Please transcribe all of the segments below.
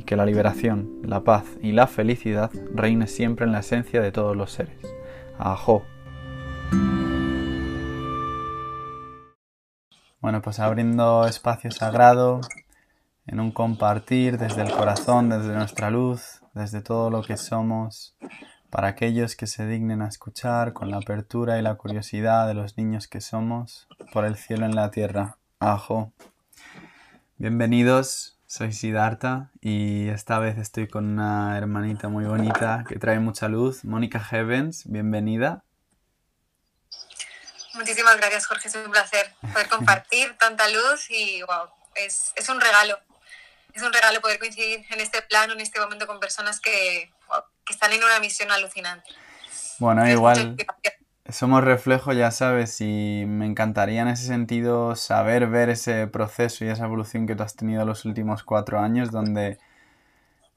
y que la liberación, la paz y la felicidad reine siempre en la esencia de todos los seres. Ajo. Bueno, pues abriendo espacio sagrado en un compartir desde el corazón, desde nuestra luz, desde todo lo que somos, para aquellos que se dignen a escuchar con la apertura y la curiosidad de los niños que somos, por el cielo en la tierra. Ajo. Bienvenidos soy Siddhartha y esta vez estoy con una hermanita muy bonita que trae mucha luz, Mónica Heavens, bienvenida. Muchísimas gracias Jorge, es un placer poder compartir tanta luz y wow, es, es, un regalo, es un regalo poder coincidir en este plano, en este momento con personas que, que están en una misión alucinante. Bueno, igual somos reflejo, ya sabes, y me encantaría en ese sentido saber ver ese proceso y esa evolución que tú has tenido los últimos cuatro años, donde,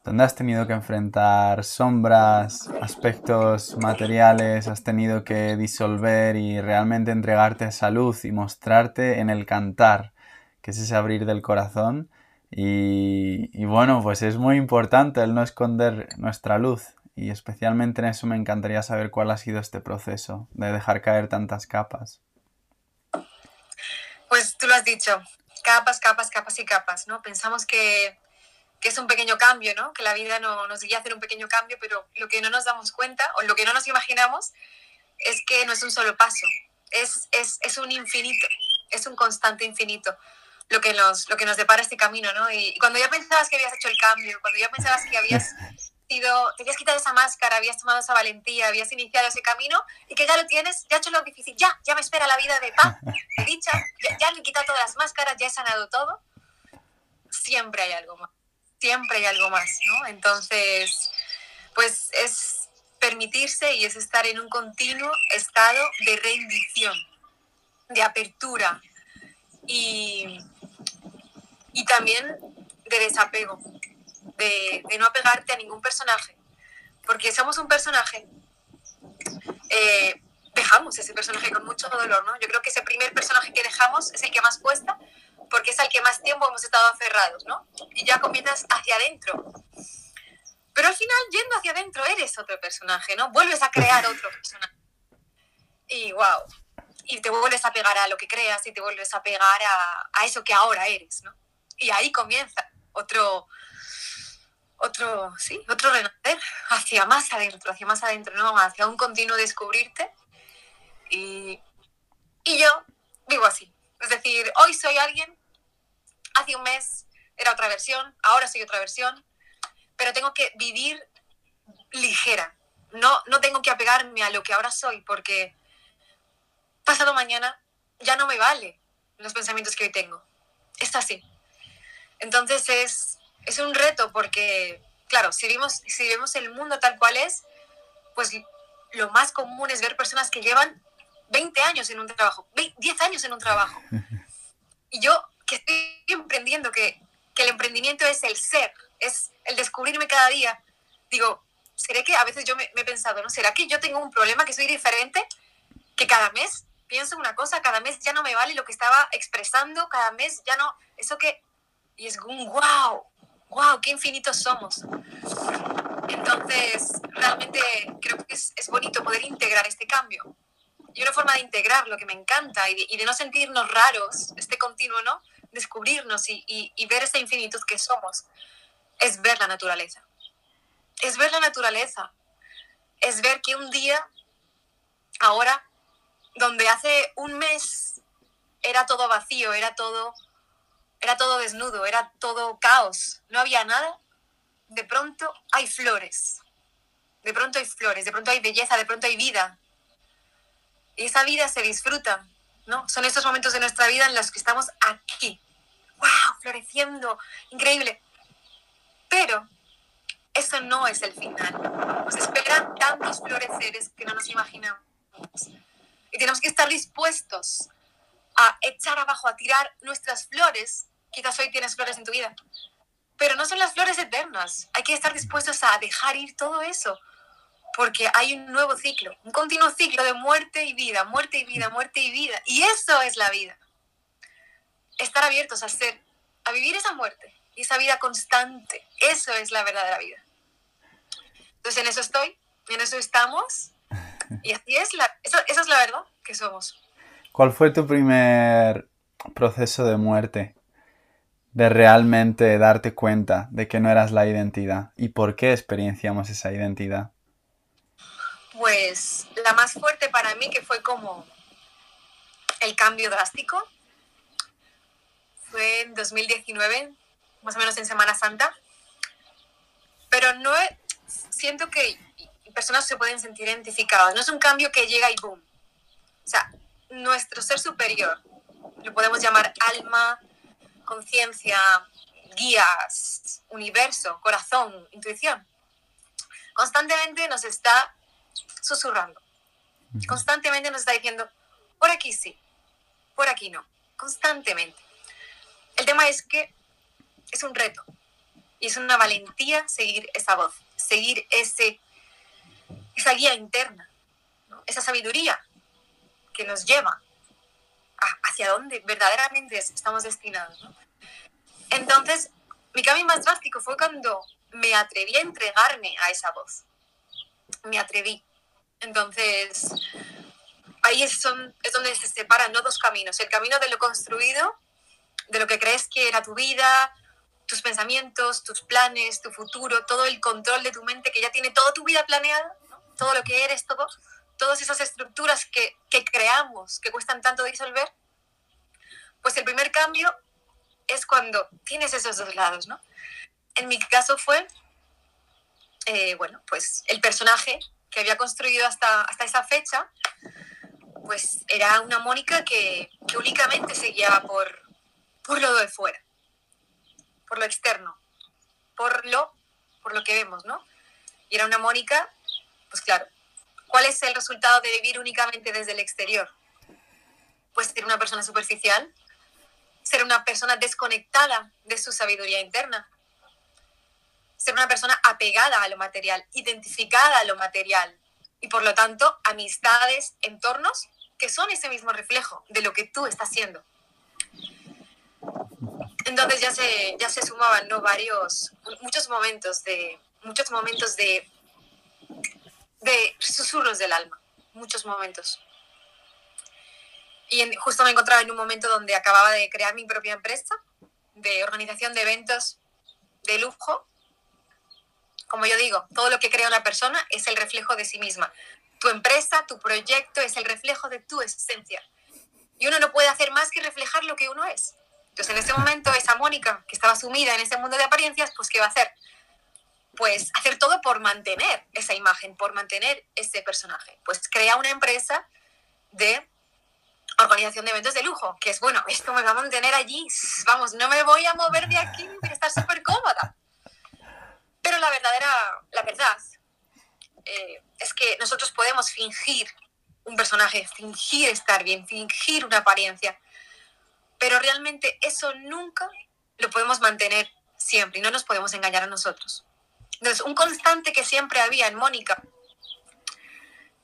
donde has tenido que enfrentar sombras, aspectos materiales, has tenido que disolver y realmente entregarte esa luz y mostrarte en el cantar, que es ese abrir del corazón. Y, y bueno, pues es muy importante el no esconder nuestra luz y especialmente en eso me encantaría saber cuál ha sido este proceso de dejar caer tantas capas. Pues tú lo has dicho, capas, capas, capas y capas, ¿no? Pensamos que, que es un pequeño cambio, ¿no? Que la vida no, nos guía a hacer un pequeño cambio, pero lo que no nos damos cuenta o lo que no nos imaginamos es que no es un solo paso, es, es, es un infinito, es un constante infinito lo que nos, lo que nos depara este camino, ¿no? Y, y cuando ya pensabas que habías hecho el cambio, cuando ya pensabas que habías sido, te habías quitado esa máscara, habías tomado esa valentía, habías iniciado ese camino y que ya lo tienes, ya has hecho lo difícil, ya, ya me espera la vida de paz, de dicha, ya, ya me he quitado todas las máscaras, ya he sanado todo. Siempre hay algo más, siempre hay algo más, ¿no? Entonces, pues es permitirse y es estar en un continuo estado de rendición, de apertura y, y también de desapego de, no apegarte a ningún personaje. Porque somos un personaje, eh, dejamos ese personaje con mucho dolor, ¿no? Yo creo que ese primer personaje que dejamos es el que más cuesta, porque es al que más tiempo hemos estado aferrados, ¿no? Y ya comienzas hacia adentro. Pero al final, yendo hacia adentro, eres otro personaje, ¿no? Vuelves a crear otro personaje. Y wow. Y te vuelves a pegar a lo que creas y te vuelves a pegar a, a eso que ahora eres, ¿no? Y ahí comienza otro, otro, sí, otro renacer hacia más adentro, hacia más adentro, ¿no? Hacia un continuo descubrirte. Y, y yo vivo así. Es decir, hoy soy alguien, hace un mes era otra versión, ahora soy otra versión, pero tengo que vivir ligera. No, no tengo que apegarme a lo que ahora soy, porque pasado mañana ya no me vale los pensamientos que hoy tengo. Es así. Entonces es, es un reto porque, claro, si vemos, si vemos el mundo tal cual es, pues lo más común es ver personas que llevan 20 años en un trabajo, 10 años en un trabajo. Y yo que estoy emprendiendo, que, que el emprendimiento es el ser, es el descubrirme cada día, digo, ¿será que a veces yo me, me, he pensado, ¿no? ¿Será que yo tengo un problema, que soy diferente? Que cada mes pienso una cosa, cada mes ya no me vale lo que estaba expresando, cada mes ya no, eso que, y es un wow, wow, qué infinitos somos. Entonces, realmente creo que es, bonito poder integrar este cambio. Y una forma de integrar lo que me encanta y de, no sentirnos raros, este continuo, ¿no? Descubrirnos y ver esa infinitud que somos, es ver la naturaleza. Es ver la naturaleza. Es ver que un día, ahora, donde hace un mes era todo vacío, era todo, era todo desnudo, era todo caos, no había nada, de pronto hay flores. De pronto hay flores, de pronto hay belleza, de pronto hay vida. Y esa vida se disfruta, ¿no? Son estos momentos de nuestra vida en los que estamos aquí. ¡Wow! Floreciendo, increíble. Pero eso no es el final. Nos esperan tantos floreceres que no nos imaginamos. Y tenemos que estar dispuestos a echar abajo, a tirar nuestras flores. Quizás hoy tienes flores en tu vida, pero no son las flores eternas. Hay que estar dispuestos a dejar ir todo eso, porque hay un nuevo ciclo, un continuo ciclo de muerte y vida, muerte y vida, muerte y vida. Y eso es la vida. Estar abiertos a ser, a vivir esa muerte y esa vida constante. Eso es la verdadera vida. Entonces en eso estoy, en eso estamos y así es, la, esa, esa es la verdad que somos. ¿Cuál fue tu primer proceso de muerte? De realmente darte cuenta de que no eras la identidad y por qué experienciamos esa identidad. Pues la más fuerte para mí que fue como el cambio drástico fue en 2019, más o menos en Semana Santa. Pero no siento que personas se pueden sentir identificadas. No es un cambio que llega y boom. O sea, nuestro ser superior, lo podemos llamar alma, conciencia, guías, universo, corazón, intuición, constantemente nos está susurrando. Constantemente nos está diciendo, por aquí sí, por aquí no, constantemente. El tema es que es un reto y es una valentía seguir esa voz, seguir ese esa guía interna, ¿no? esa sabiduría que nos lleva hacia dónde verdaderamente estamos destinados. ¿no? Entonces, mi cambio más drástico fue cuando me atreví a entregarme a esa voz. Me atreví. Entonces, ahí es, donde se separan ¿no? dos caminos. El camino de lo construido, de lo que crees que era tu vida, tus pensamientos, tus planes, tu futuro, todo el control de tu mente que ya tiene toda tu vida planeada todo lo que eres, todo, todas esas estructuras que, que creamos, que cuestan tanto disolver, pues el primer cambio es cuando tienes esos dos lados, ¿no? En mi caso fue, eh, bueno, pues el personaje que había construido hasta, hasta esa fecha, pues era una Mónica que, únicamente se guiaba por, por lo de fuera, por lo externo, por lo, por lo que vemos, ¿no? Y era una Mónica pues claro, ¿cuál es el resultado de vivir únicamente desde el exterior? Pues ser una persona superficial, ser una persona desconectada de su sabiduría interna, ser una persona apegada a lo material, identificada a lo material y por lo tanto amistades, entornos que son ese mismo reflejo de lo que tú estás haciendo. Entonces ya se, ya se sumaban ¿no? varios, muchos momentos de, muchos momentos de de susurros del alma, muchos momentos. Y justo me encontraba en un momento donde acababa de crear mi propia empresa de organización de eventos de lujo como yo digo, todo lo que crea una persona es el reflejo de sí misma. Tu empresa, tu proyecto es el reflejo de tu esencia. Y uno no puede hacer más que reflejar lo que uno es. Entonces, en ese momento, esa Mónica, que estaba sumida en ese mundo de apariencias, pues, ¿qué va a hacer? Pues hacer todo por mantener esa imagen, por mantener ese personaje. Pues crea una empresa de organización de eventos de lujo, que es, bueno, esto me va a mantener allí, vamos, no me voy a mover de aquí, voy a estar súper cómoda. Pero la verdadera, la verdad, eh, es que nosotros podemos fingir un personaje, fingir estar bien, fingir una apariencia, pero realmente eso nunca lo podemos mantener siempre y no nos podemos engañar a nosotros. Entonces, un constante que siempre había en Mónica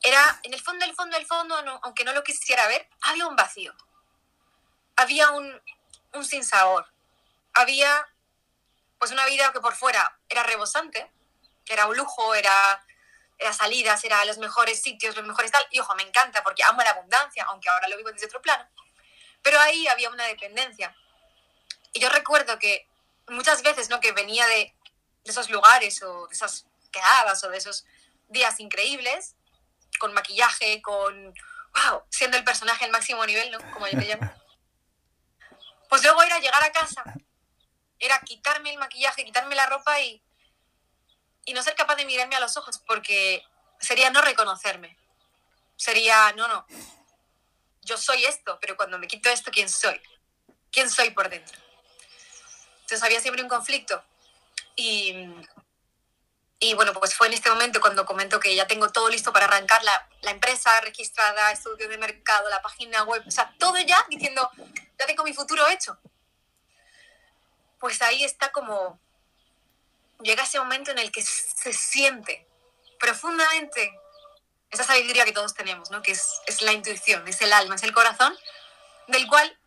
era, en el fondo, el fondo, el fondo, aunque no lo quisiera ver, había un vacío. Había un, un sinsabor. Había pues una vida que por fuera era rebosante, era un lujo, era, era salidas, era los mejores sitios, los mejores tal. Y ojo, me encanta porque amo la abundancia, aunque ahora lo vivo desde otro plano. Pero ahí había una dependencia. Y yo recuerdo que muchas veces, ¿no? Que venía de, de esos lugares o de esas quedadas o de esos días increíbles, con maquillaje, con, wow, siendo el personaje al máximo nivel, ¿no? Como yo te llamo. Pues luego era llegar a casa era quitarme el maquillaje, quitarme la ropa y, y no ser capaz de mirarme a los ojos, porque sería no reconocerme. Sería, no, no, yo soy esto, pero cuando me quito esto, ¿quién soy? ¿Quién soy por dentro? Entonces había siempre un conflicto. Y, y bueno, pues fue en este momento cuando comento que ya tengo todo listo para arrancar la, la, empresa registrada, estudio de mercado, la página web, o sea, todo ya diciendo, ya tengo mi futuro hecho pues ahí está como, llega ese momento en el que se siente profundamente esa sabiduría que todos tenemos, ¿no? que es, es la intuición, es el alma, es el corazón, del cual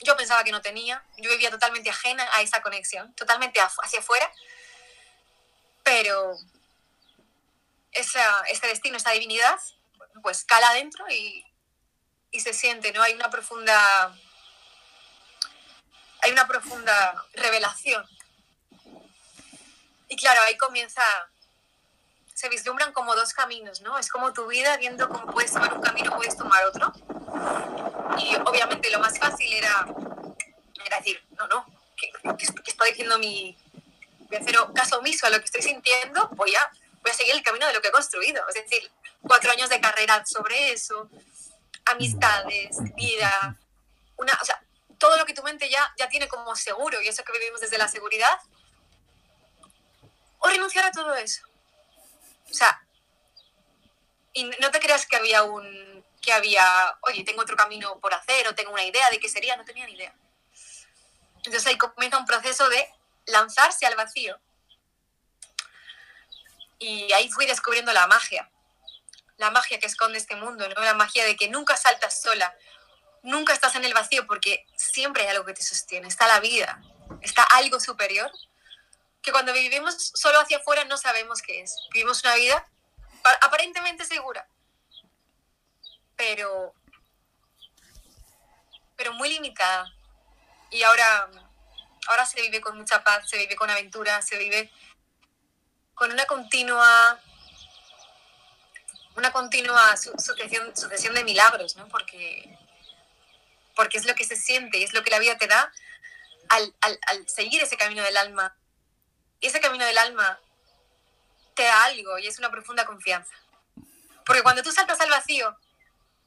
yo pensaba que no tenía, yo vivía totalmente ajena a esa conexión, totalmente hacia afuera, pero esa, este destino, esa divinidad, pues cala adentro y, y se siente, ¿no? Hay una profunda hay una profunda revelación. Y claro, ahí comienza, se vislumbran como dos caminos, ¿no? Es como tu vida viendo cómo puedes tomar un camino, puedes tomar otro. Y obviamente lo más fácil era, decir, no, no, que, estoy diciendo mi... Voy a hacer caso omiso a lo que estoy sintiendo, voy a, voy a seguir el camino de lo que he construido. Es decir, cuatro años de carrera sobre eso, amistades, vida, una, o sea, todo lo que tu mente ya, ya tiene como seguro y eso que vivimos desde la seguridad, o renunciar a todo eso. O sea, y no te creas que había un, que había, oye, tengo otro camino por hacer o tengo una idea de qué sería, no tenía ni idea. Entonces ahí comienza un proceso de lanzarse al vacío. Y ahí fui descubriendo la magia, la magia que esconde este mundo, ¿no? la magia de que nunca saltas sola, nunca estás en el vacío porque siempre hay algo que te sostiene, está la vida, está algo superior, que cuando vivimos solo hacia afuera no sabemos qué es. Vivimos una vida aparentemente segura, pero, pero muy limitada. Y ahora, ahora se vive con mucha paz, se vive con aventura, se vive con una continua una continua sucesión, sucesión de milagros, ¿no? Porque porque es lo que se siente y es lo que la vida te da al, seguir ese camino del alma. Y ese camino del alma te da algo y es una profunda confianza. Porque cuando tú saltas al vacío,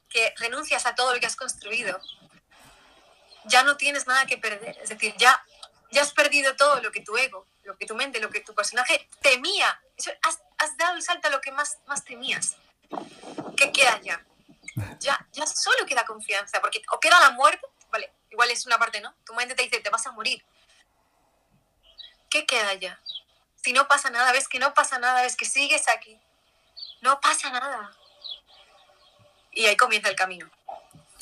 que renuncias a todo lo que has construido, ya no tienes nada que perder. Es decir, ya, ya has perdido todo lo que tu ego, lo que tu mente, lo que tu personaje temía. has, dado el salto a lo que más, más temías. ¿Qué queda ya? ya, ya solo queda confianza, porque o queda la muerte, vale, igual es una parte, ¿no? Tu mente te dice, te vas a morir. ¿Qué queda ya? Si no pasa nada, ves que no pasa nada, ves que sigues aquí, no pasa nada. Y ahí comienza el camino.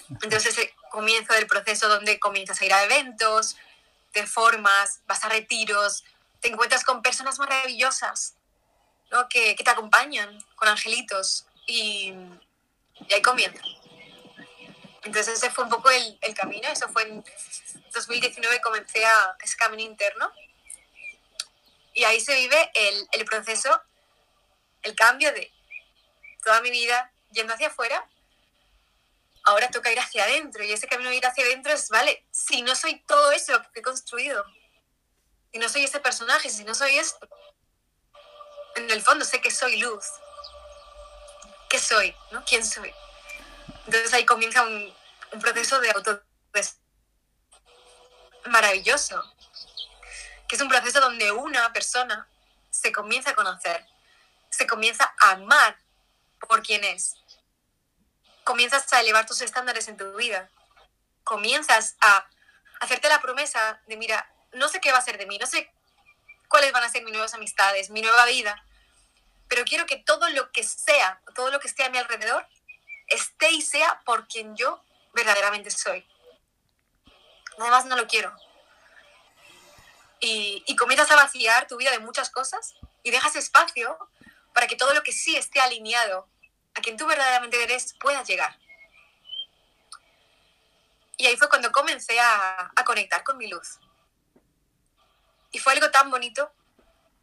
Entonces ese comienzo del proceso donde comienzas a ir a eventos, te formas, vas a retiros, te encuentras con personas maravillosas, ¿no? que, que te acompañan, con angelitos. Y, y ahí comienza. Entonces ese fue un poco el, el camino, eso fue en 2019 comencé a ese camino interno Y ahí se vive el, el proceso, el cambio de toda mi vida yendo hacia afuera ahora toca ir hacia adentro y ese camino de ir hacia adentro es, vale, si no soy todo eso que he construido, si no soy ese personaje, si no soy esto, en el fondo sé que soy luz. ¿Qué soy? ¿no? ¿Quién soy? Entonces ahí comienza un, proceso de auto maravilloso, que es un proceso donde una persona se comienza a conocer, se comienza a amar por quien es, comienzas a elevar tus estándares en tu vida, comienzas a hacerte la promesa de, mira, no sé qué va a ser de mí, no sé cuáles van a ser mis nuevas amistades, mi nueva vida, pero quiero que todo lo que sea, todo lo que esté a mi alrededor, esté y sea por quien yo verdaderamente soy. Además, no lo quiero. Y, y comienzas a vaciar tu vida de muchas cosas y dejas espacio para que todo lo que sí esté alineado a quien tú verdaderamente eres puedas llegar. Y ahí fue cuando comencé a, conectar con mi luz. Y fue algo tan bonito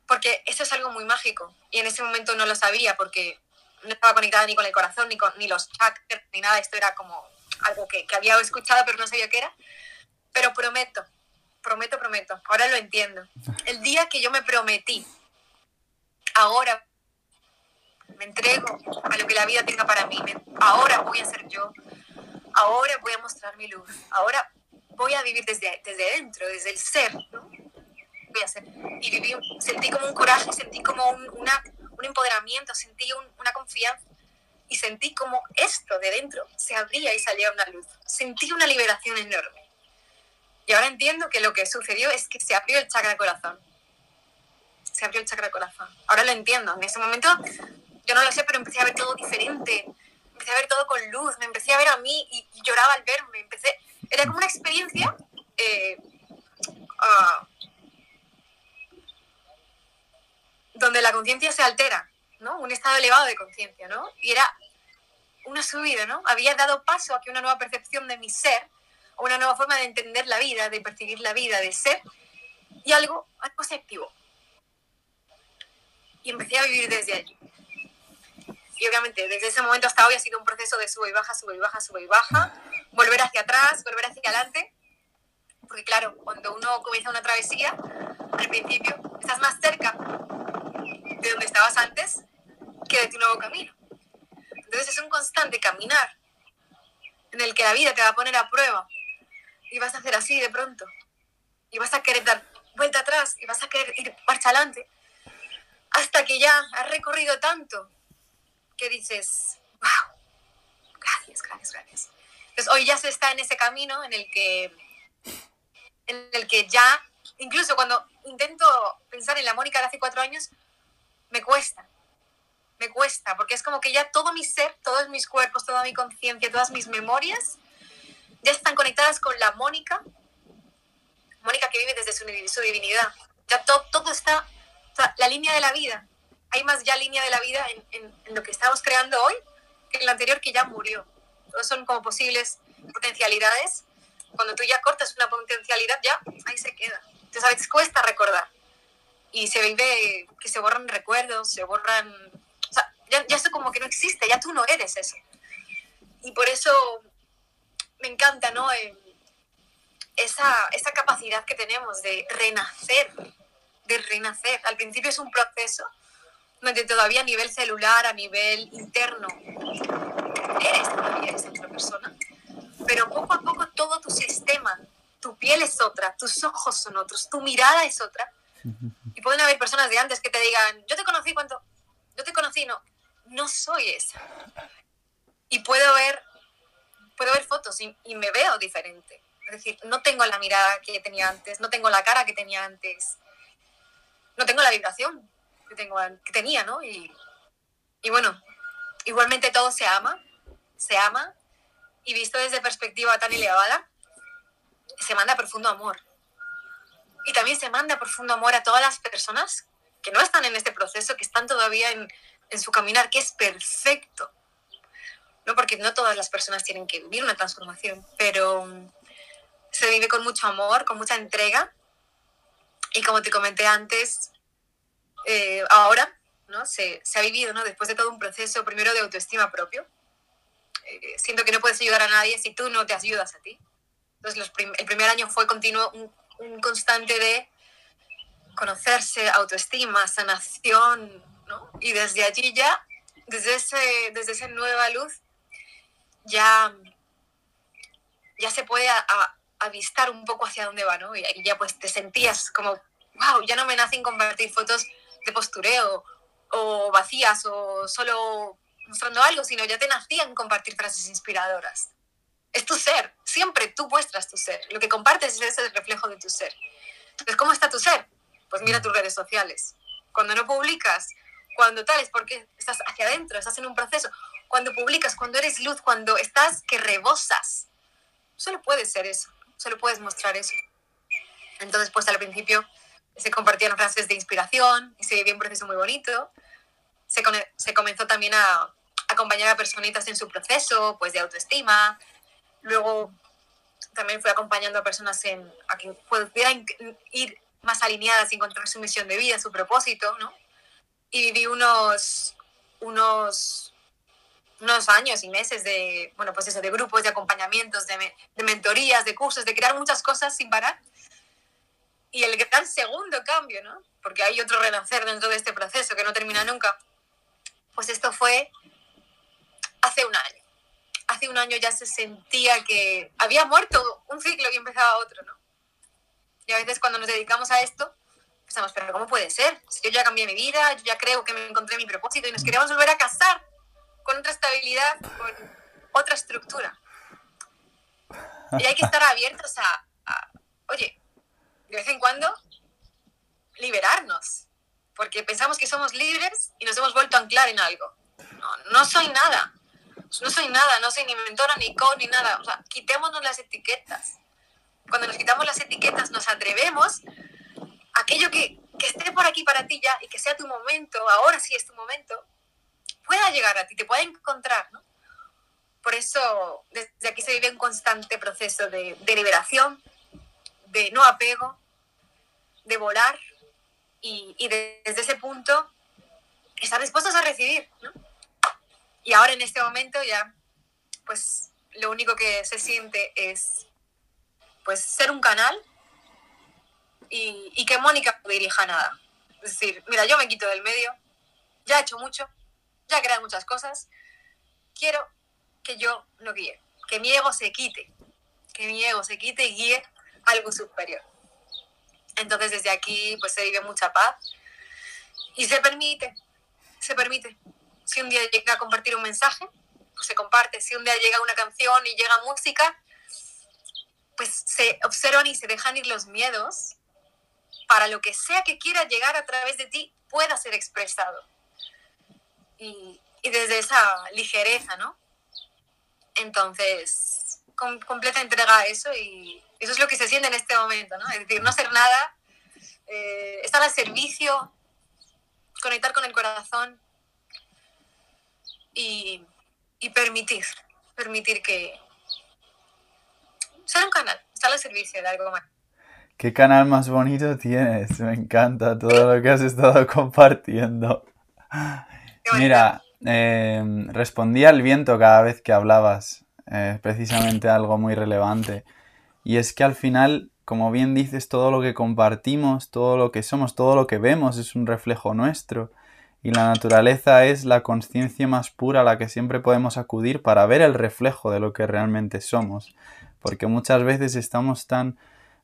porque eso es algo muy mágico. Y en ese momento no lo sabía porque no estaba conectada ni con el corazón, ni con ni los chakras, ni nada. Esto era como algo que, que, había escuchado pero no sabía qué era. Pero prometo, prometo, prometo. Ahora lo entiendo. El día que yo me prometí, ahora me entrego a lo que la vida tenga para mí. ahora voy a ser yo, ahora voy a mostrar mi luz, ahora voy a vivir desde, desde dentro, desde el ser. Voy a ser. Y viví, sentí como un coraje, sentí como un, una, un empoderamiento, sentí una confianza y sentí como esto de dentro se abría y salía una luz. Sentí una liberación enorme. Y ahora entiendo que lo que sucedió es que se abrió el chakra corazón. Se abrió el chakra corazón. Ahora lo entiendo. En ese momento yo no lo sé, pero empecé a ver todo diferente, empecé a ver todo con luz, me empecé a ver a mí y, lloraba al verme, empecé, era como una experiencia eh, uh, donde la conciencia se altera, ¿no? Un estado elevado de conciencia, ¿no? Y era una subida, ¿no? Había dado paso a que una nueva percepción de mi ser, una nueva forma de entender la vida, de percibir la vida, de ser, y algo, algo se activó. Y empecé a vivir desde allí y obviamente desde ese momento hasta hoy ha sido un proceso de sube y baja, sube y baja, sube y baja, volver hacia atrás, volver hacia adelante, porque claro, cuando uno comienza una travesía, al principio estás más cerca de donde estabas antes que de tu nuevo camino. Entonces es un constante caminar en el que la vida te va a poner a prueba y vas a hacer así de pronto y vas a querer dar vuelta atrás y vas a querer ir marcha adelante hasta que ya has recorrido tanto que dices, wow, gracias, gracias, gracias. Entonces hoy ya se está en ese camino en el que, en el que ya, incluso cuando intento pensar en la Mónica de hace cuatro años, me cuesta, me cuesta, porque es como que ya todo mi ser, todos mis cuerpos, toda mi conciencia, todas mis memorias, ya están conectadas con la Mónica, Mónica que vive desde su, su divinidad. Ya todo, todo está, o sea, la línea de la vida hay más ya línea de la vida en, lo que estamos creando hoy que en lo anterior que ya murió. Todos son como posibles potencialidades. Cuando tú ya cortas una potencialidad, ya ahí se queda. Entonces a veces cuesta recordar. Y se vive que se borran recuerdos, se borran... O sea, ya, ya eso como que no existe, ya tú no eres eso. Y por eso me encanta, ¿no? Eh, esa, esa capacidad que tenemos de renacer, de renacer. Al principio es un proceso, donde todavía a nivel celular, a nivel interno, eres todavía esa otra persona. Pero poco a poco todo tu sistema, tu piel es otra, tus ojos son otros, tu mirada es otra. Y pueden haber personas de antes que te digan, yo te conocí cuando, yo te conocí, no, no soy esa. Y puedo ver, puedo ver fotos y, y me veo diferente. Es decir, no tengo la mirada que tenía antes, no tengo la cara que tenía antes, no tengo la vibración tengo, que tenía, ¿no? Y, bueno, igualmente todo se ama, se ama, y visto desde perspectiva tan elevada, se manda profundo amor. Y también se manda profundo amor a todas las personas que no están en este proceso, que están todavía en su caminar, que es perfecto. No porque no todas las personas tienen que vivir una transformación, pero se vive con mucho amor, con mucha entrega. Y como te comenté antes, eh, ahora ¿no? Se, se, ha vivido ¿no? después de todo un proceso primero de autoestima propio. Eh, siento que no puedes ayudar a nadie si tú no te ayudas a ti. Entonces los prim el primer año fue continuo, un, un, constante de conocerse, autoestima, sanación, ¿no? Y desde allí ya, desde, ese, desde esa nueva luz, ya, ya se puede a, a, avistar un poco hacia dónde va, ¿no? Y, y ya pues te sentías como, wow, ya no me nacen compartir fotos de postureo o vacías o solo mostrando algo, sino ya te nacían compartir frases inspiradoras. Es tu ser, siempre tú muestras tu ser. Lo que compartes es ese reflejo de tu ser. Entonces, ¿cómo está tu ser? Pues mira tus redes sociales. Cuando no publicas, cuando tal, es porque estás hacia adentro, estás en un proceso. Cuando publicas, cuando eres luz, cuando estás que rebosas. Solo puedes ser eso, solo puedes mostrar eso. Entonces, pues al principio se compartían frases de inspiración y se vivía un proceso muy bonito. Se, se comenzó también a acompañar a personitas en su proceso, pues de autoestima. Luego también fue acompañando a personas en, a que pudieran ir más alineadas y encontrar su misión de vida, su propósito, ¿no? Y viví unos, unos, unos años y meses de, bueno, pues eso, de grupos, de acompañamientos, de, de mentorías, de cursos, de crear muchas cosas sin parar y el gran segundo cambio, ¿no? Porque hay otro renacer dentro de este proceso que no termina nunca. Pues esto fue hace un año. Hace un año ya se sentía que había muerto un ciclo y empezaba otro, ¿no? Y a veces cuando nos dedicamos a esto, pensamos, pero ¿cómo puede ser? Si yo ya cambié mi vida, yo ya creo que me encontré mi propósito y nos queremos volver a casar con otra estabilidad, con otra estructura. Y hay que estar abiertos a, a oye, de vez en cuando liberarnos, porque pensamos que somos libres y nos hemos vuelto a anclar en algo. No, no soy nada, no soy nada, no soy ni mentora, ni coach, ni nada. O sea, quitémonos las etiquetas. Cuando nos quitamos las etiquetas, nos atrevemos a aquello que, que esté por aquí para ti ya y que sea tu momento, ahora sí es tu momento, pueda llegar a ti, te pueda encontrar. Por eso, desde aquí se vive un constante proceso de liberación, de no apego, de volar y, y desde ese punto estar dispuestos a recibir. ¿no? Y ahora en este momento ya, pues lo único que se siente es pues ser un canal y, y que Mónica no dirija nada. Es decir, mira, yo me quito del medio, ya he hecho mucho, ya he creado muchas cosas, quiero que yo lo guíe, que mi ego se quite, que mi ego se quite y guíe algo superior. Entonces desde aquí pues se vive mucha paz y se permite, se permite. Si un día llega a compartir un mensaje, pues se comparte. Si un día llega una canción y llega música, pues se observan y se dejan ir los miedos para lo que sea que quiera llegar a través de ti pueda ser expresado. Y, y desde esa ligereza, ¿no? Entonces, completa entrega a eso y, eso es lo que se siente en este momento, ¿no? Es decir, no hacer nada, eh, estar al servicio, conectar con el corazón y, y permitir, permitir que sea un canal, estar al servicio de algo más. ¿Qué canal más bonito tienes? Me encanta todo lo que has estado compartiendo. Mira, eh, respondí al viento cada vez que hablabas, eh, precisamente algo muy relevante. Y es que al final, como bien dices, todo lo que compartimos, todo lo que somos, todo lo que vemos es un reflejo nuestro. Y la naturaleza es la conciencia más pura a la que siempre podemos acudir para ver el reflejo de lo que realmente somos. Porque muchas veces estamos tan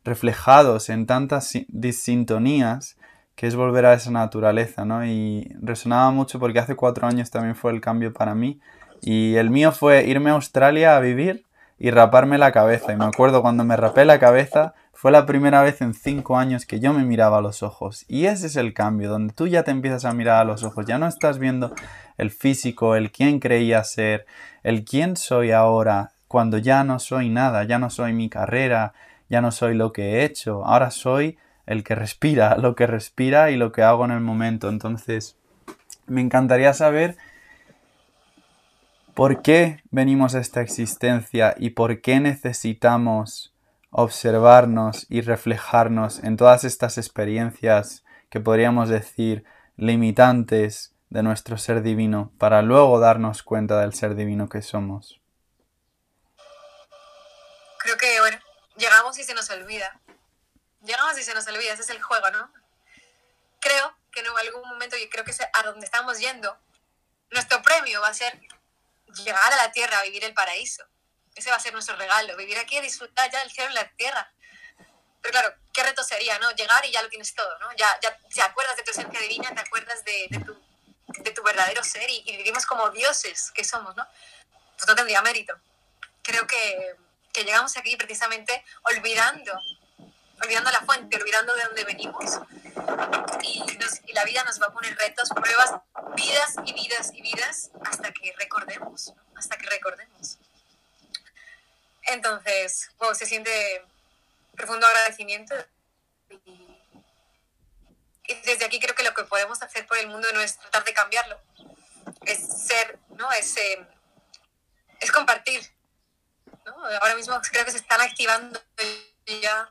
reflejados en tantas disintonías que es volver a esa naturaleza, ¿no? Y resonaba mucho porque hace cuatro años también fue el cambio para mí. Y el mío fue irme a Australia a vivir y raparme la cabeza. Y me acuerdo cuando me rapé la cabeza, fue la primera vez en cinco años que yo me miraba a los ojos. Y ese es el cambio, donde tú ya te empiezas a mirar a los ojos. Ya no estás viendo el físico, el quién creía ser, el quién soy ahora, cuando ya no soy nada, ya no soy mi carrera, ya no soy lo que he hecho. Ahora soy el que respira, lo que respira y lo que hago en el momento. Entonces, me encantaría saber ¿Por qué venimos a esta existencia y por qué necesitamos observarnos y reflejarnos en todas estas experiencias que podríamos decir limitantes de nuestro ser divino para luego darnos cuenta del ser divino que somos? Creo que, bueno, llegamos y se nos olvida. Llegamos y se nos olvida, ese es el juego, ¿no? Creo que en algún momento, y creo que es a donde estamos yendo, nuestro premio va a ser llegar a la tierra a vivir el paraíso. Ese va a ser nuestro regalo, vivir aquí y disfrutar ya del cielo en la tierra. Pero claro, qué reto sería, ¿no? Llegar y ya lo tienes todo, ¿no? Ya, ya te acuerdas de tu esencia divina, te acuerdas de, de, tu, de tu, verdadero ser y, y, vivimos como dioses que somos, ¿no? Pues no tendría mérito. Creo que, que llegamos aquí precisamente olvidando, olvidando la fuente, olvidando de dónde venimos. Y, nos, y la vida nos va a poner retos, pruebas, vidas y vidas y vidas hasta que recordemos, hasta que recordemos. Entonces, wow, se siente profundo agradecimiento y, y, desde aquí creo que lo que podemos hacer por el mundo no es tratar de cambiarlo, es ser, ¿no? Es, eh, es compartir. ¿no? Ahora mismo creo que se están activando ya,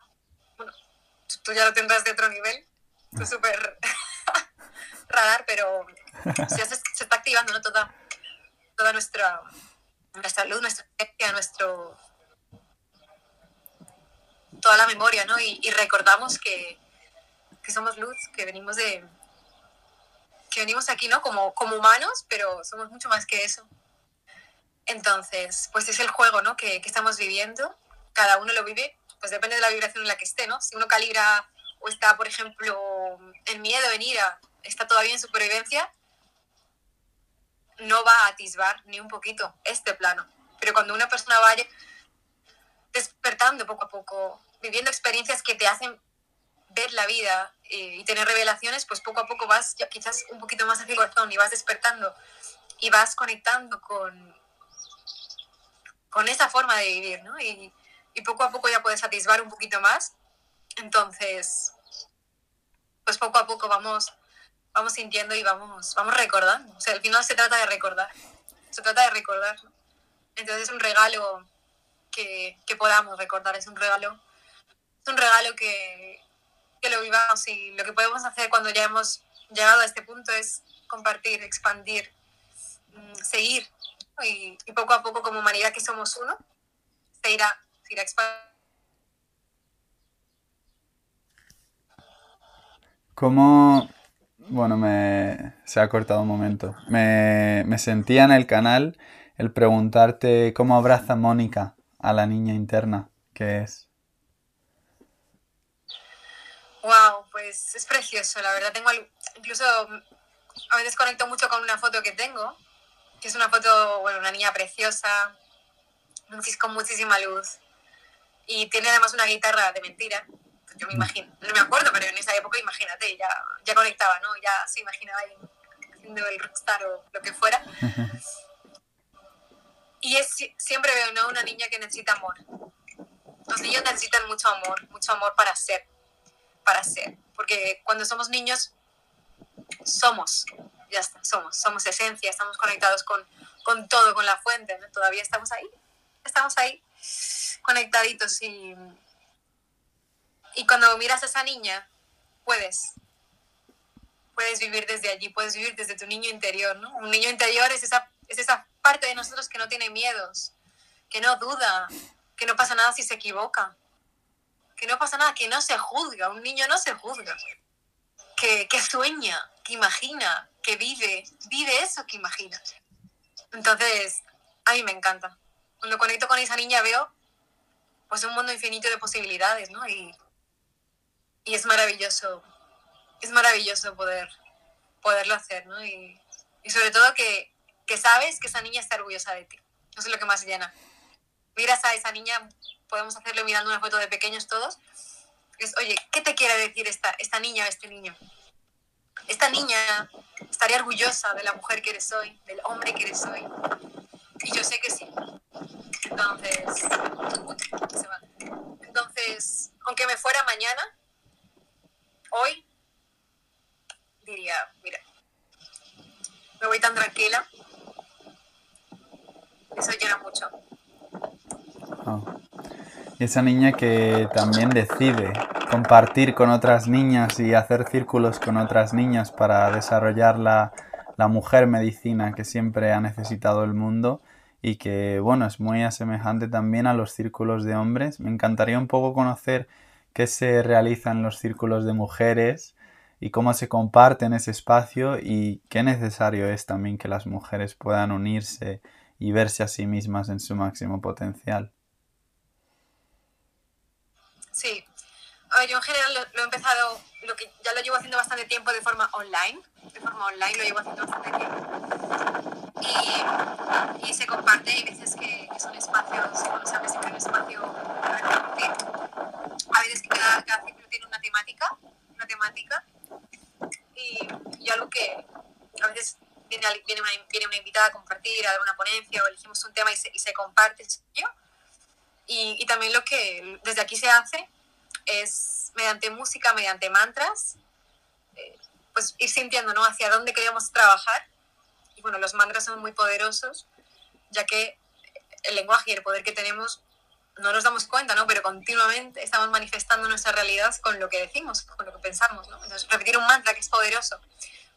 tú ya lo tendrás de otro nivel, tú súper radar, pero se, se, está activando ¿no? toda, toda nuestra, nuestra luz, nuestra energía, nuestro toda la memoria, ¿no? Y, y recordamos que, que, somos luz, que venimos de que venimos aquí, ¿no? Como, como humanos, pero somos mucho más que eso. Entonces, pues es el juego, ¿no? Que, que, estamos viviendo. Cada uno lo vive, pues depende de la vibración en la que esté, ¿no? Si uno calibra o está, por ejemplo, en miedo, en ira, está todavía en supervivencia, no va a atisbar ni un poquito este plano. Pero cuando una persona vaya despertando poco a poco, viviendo experiencias que te hacen ver la vida eh, y tener revelaciones, pues poco a poco vas quizás un poquito más hacia el corazón y vas despertando y vas conectando con, con esa forma de vivir, ¿no? Y, y poco a poco ya puedes atisbar un poquito más. Entonces, pues poco a poco vamos, vamos sintiendo y vamos, vamos recordando. O sea, al final se trata de recordar. Se trata de recordar. Entonces es un regalo que, que podamos recordar, es un regalo es un regalo que, que, lo vivamos y lo que podemos hacer cuando ya hemos llegado a este punto es compartir, expandir, seguir y, y poco a poco como humanidad que somos uno, se irá, expandiendo. ¿Cómo, bueno, me, se ha cortado un momento. Me, me, sentía en el canal el preguntarte cómo abraza Mónica a la niña interna que es. Wow, pues es precioso, la verdad. Tengo incluso a veces conecto mucho con una foto que tengo, que es una foto, bueno, una niña preciosa, con muchísima luz. Y tiene además una guitarra de mentira. Yo me imagino, no me acuerdo, pero en esa época, imagínate, ya, ya conectaba, ¿no? Ya se imaginaba ahí haciendo el rockstar o lo que fuera. Y es, siempre veo, ¿no? Una niña que necesita amor. Los niños necesitan mucho amor, mucho amor para ser para ser. Porque cuando somos niños, somos, ya está, somos, somos esencia, estamos conectados con, con todo, con la fuente, ¿no? Todavía estamos ahí, estamos ahí, conectaditos y, y cuando miras a esa niña, puedes, puedes vivir desde allí, puedes vivir desde tu niño interior, ¿no? Un niño interior es esa, es esa parte de nosotros que no tiene miedos, que no duda, que no pasa nada si se equivoca, que no pasa nada, que no se juzga, un niño no se juzga, que, que sueña, que imagina, que vive, vive eso que imagina. Entonces, a mí me encanta. Cuando conecto con esa niña veo pues un mundo infinito de posibilidades, ¿no? Y, y es maravilloso, es maravilloso poder, poderlo hacer, ¿no? Y, y sobre todo que, que sabes que esa niña está orgullosa de ti. Eso es lo que más llena. Miras a esa niña podemos hacerlo mirando una foto de pequeños todos, es, oye, ¿qué te quiere decir esta, esta niña o este niño? Esta niña estaría orgullosa de la mujer que eres hoy, del hombre que eres hoy. Y yo sé que sí. Entonces, entonces, aunque me fuera mañana, hoy diría, mira, me voy tan tranquila. Eso llena mucho. Oh. esa niña que también decide compartir con otras niñas y hacer círculos con otras niñas para desarrollar la, la mujer medicina que siempre ha necesitado el mundo y que, bueno, es muy asemejante también a los círculos de hombres. Me encantaría un poco conocer qué se realiza en los círculos de mujeres y cómo se comparten ese espacio y qué necesario es también que las mujeres puedan unirse y verse a sí mismas en su máximo potencial. Sí. Yo en general lo, he empezado, lo que ya lo llevo haciendo bastante tiempo de forma online. De forma online lo llevo haciendo bastante tiempo. Y, y se comparte, hay veces que, son espacios, cuando se abre siempre un espacio para compartir. A veces que cada, cada ciclo tiene una temática, una temática. Y, y algo que a veces viene, viene, una, viene una invitada a compartir, a dar una ponencia o elegimos un tema y se, y se comparte. ¿sí? Y, y, también lo que desde aquí se hace es mediante música, mediante mantras, eh, pues ir sintiendo ¿no? hacia dónde queremos trabajar. Y bueno, los mantras son muy poderosos, ya que el lenguaje y el poder que tenemos no nos damos cuenta, ¿no? Pero continuamente estamos manifestando nuestra realidad con lo que decimos, con lo que pensamos, ¿no? Entonces, repetir un mantra que es poderoso,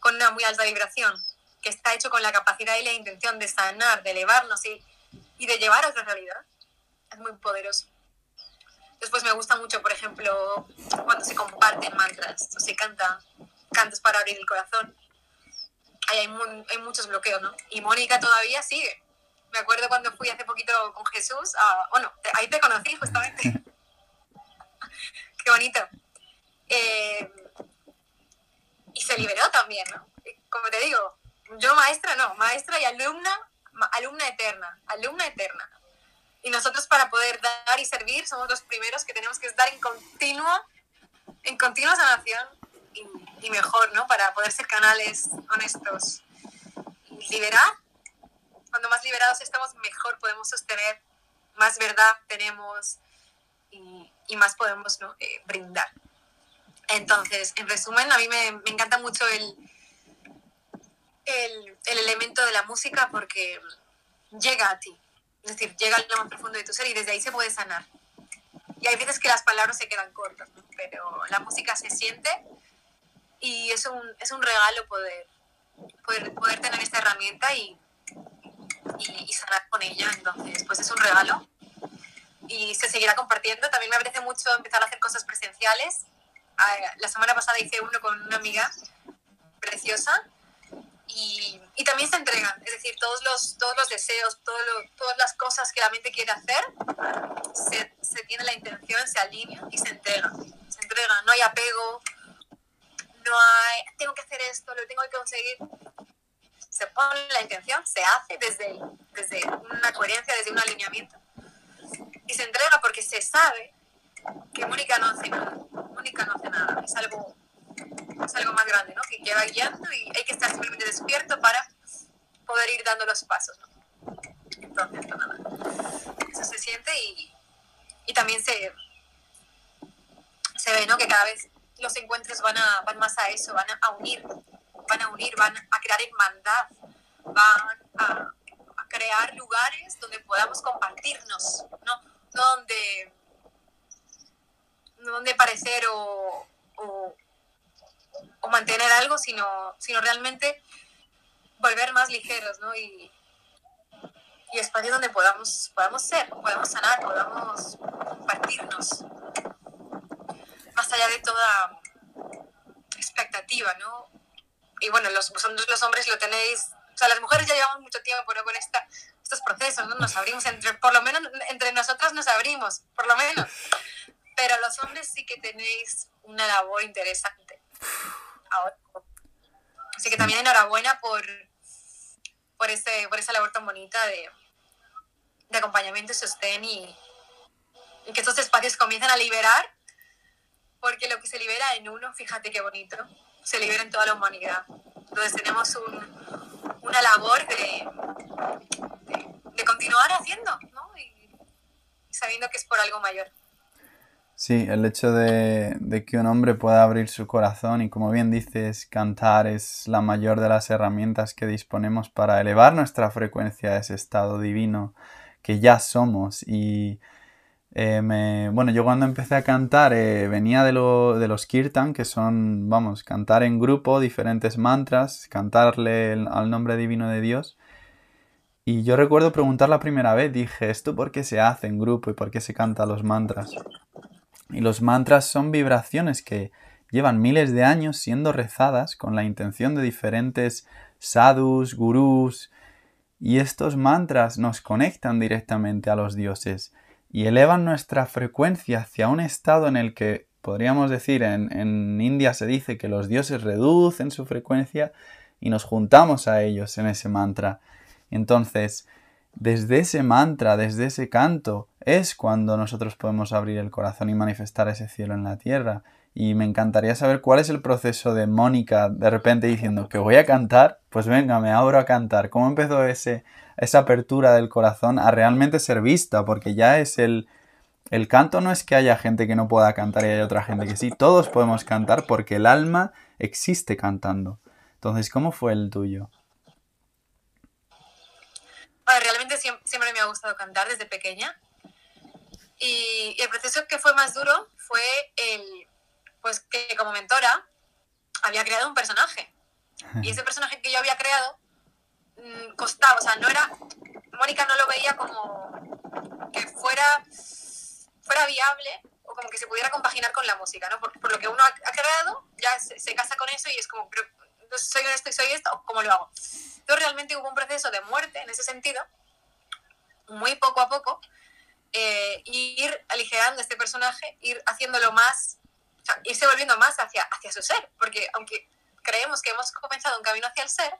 con una muy alta vibración, que está hecho con la capacidad y la intención de sanar, de elevarnos y, y de llevar a otra realidad, es muy poderoso. Después me gusta mucho, por ejemplo, cuando se comparten mantras o se canta cantos para abrir el corazón. Hay, hay muchos bloqueos, ¿no? Y Mónica todavía sigue. Me acuerdo cuando fui hace poquito con Jesús, a, bueno, ahí te conocí justamente. Qué bonito. Eh, y se liberó también, ¿no? Como te digo, yo maestra no, maestra y alumna, alumna eterna, alumna eterna. Y nosotros para poder dar y servir somos los primeros que tenemos que estar en continua, en continua sanación y, y mejor, ¿no? Para poder ser canales honestos liberar. Cuando más liberados estamos, mejor podemos sostener, más verdad tenemos y, y más podemos ¿no? eh, brindar. Entonces, en resumen, a mí me, me encanta mucho el, el, el, elemento de la música porque llega a ti, es decir, llega al lo más profundo de tu ser y desde ahí se puede sanar. Y hay veces que las palabras se quedan cortas, ¿no? pero la música se siente y es un, es un regalo poder, poder, poder tener esta herramienta y, y, y, sanar con ella. Entonces, pues es un regalo y se seguirá compartiendo. También me apetece mucho empezar a hacer cosas presenciales. Ah, la semana pasada hice uno con una amiga preciosa y, y, también se entregan, es decir, todos los, todos los deseos, todo lo, todas las cosas que la mente quiere hacer, se, se, tiene la intención, se alinea y se entrega. Se entrega, no hay apego, no hay, tengo que hacer esto, lo tengo que conseguir. Se pone la intención, se hace desde, desde una coherencia, desde un alineamiento. Y se entrega porque se sabe que Mónica no hace nada. Mónica no hace nada, es algo es algo más grande, ¿no? Que lleva guiando y hay que estar simplemente despierto para poder ir dando los pasos, ¿no? Entonces, no, nada. Eso se siente y, y también se, se ve, ¿no? Que cada vez los encuentros van, a, van más a eso, van a unir, van a unir, van a crear hermandad, van a, crear lugares donde podamos compartirnos, ¿no? No donde, donde parecer o o mantener algo, sino, sino realmente volver más ligeros, ¿no? Y, y espacios donde podamos, podamos ser, podamos sanar, podamos compartirnos, más allá de toda expectativa, ¿no? Y bueno, los, vosotros los hombres lo tenéis, o sea, las mujeres ya llevamos mucho tiempo con esta, estos procesos, ¿no? Nos abrimos entre, por lo menos entre nosotras nos abrimos, por lo menos. Pero los hombres sí que tenéis una labor interesante ahora. Así que también enhorabuena por, por, ese, por esa labor tan bonita de, de acompañamiento y sostén y, y, que estos espacios comiencen a liberar, porque lo que se libera en uno, fíjate qué bonito, se libera en toda la humanidad. Entonces tenemos un, una labor de, de, de, continuar haciendo, ¿no? Y, y sabiendo que es por algo mayor. Sí, el hecho de, que un hombre pueda abrir su corazón y como bien dices, cantar es la mayor de las herramientas que disponemos para elevar nuestra frecuencia a ese estado divino que ya somos y Eh, bueno, yo cuando empecé a cantar eh, venía de, lo, de, los kirtan, que son, vamos, cantar en grupo diferentes mantras, cantarle al nombre divino de Dios. Y yo recuerdo preguntar la primera vez, dije, ¿esto por qué se hace en grupo y por qué se canta los mantras? Y los mantras son vibraciones que llevan miles de años siendo rezadas con la intención de diferentes sadhus, gurús, y estos mantras nos conectan directamente a los dioses y elevan nuestra frecuencia hacia un estado en el que podríamos decir, en, en India se dice que los dioses reducen su frecuencia y nos juntamos a ellos en ese mantra. Entonces, desde ese mantra, desde ese canto, es cuando nosotros podemos abrir el corazón y manifestar ese cielo en la tierra. Y me encantaría saber cuál es el proceso de Mónica de repente diciendo que voy a cantar, pues venga, me abro a cantar. ¿Cómo empezó ese, esa apertura del corazón a realmente ser vista? Porque ya es el... El canto no es que haya gente que no pueda cantar y hay otra gente que sí. Todos podemos cantar porque el alma existe cantando. Entonces, ¿cómo fue el tuyo? Realmente siempre, me ha gustado cantar desde pequeña. Y, el proceso que fue más duro fue el, pues que como mentora había creado un personaje. Y ese personaje que yo había creado mm, costaba, o sea, no era, Mónica no lo veía como que fuera, fuera viable o como que se pudiera compaginar con la música, ¿no? Por, lo que uno ha, creado, ya se, casa con eso y es como, pero, soy esto y soy esto, ¿cómo lo hago? Entonces realmente hubo un proceso de muerte en ese sentido, muy poco a poco, eh, ir aligerando este personaje, ir haciéndolo más, o sea, irse volviendo más hacia, hacia su ser, porque aunque creemos que hemos comenzado un camino hacia el ser,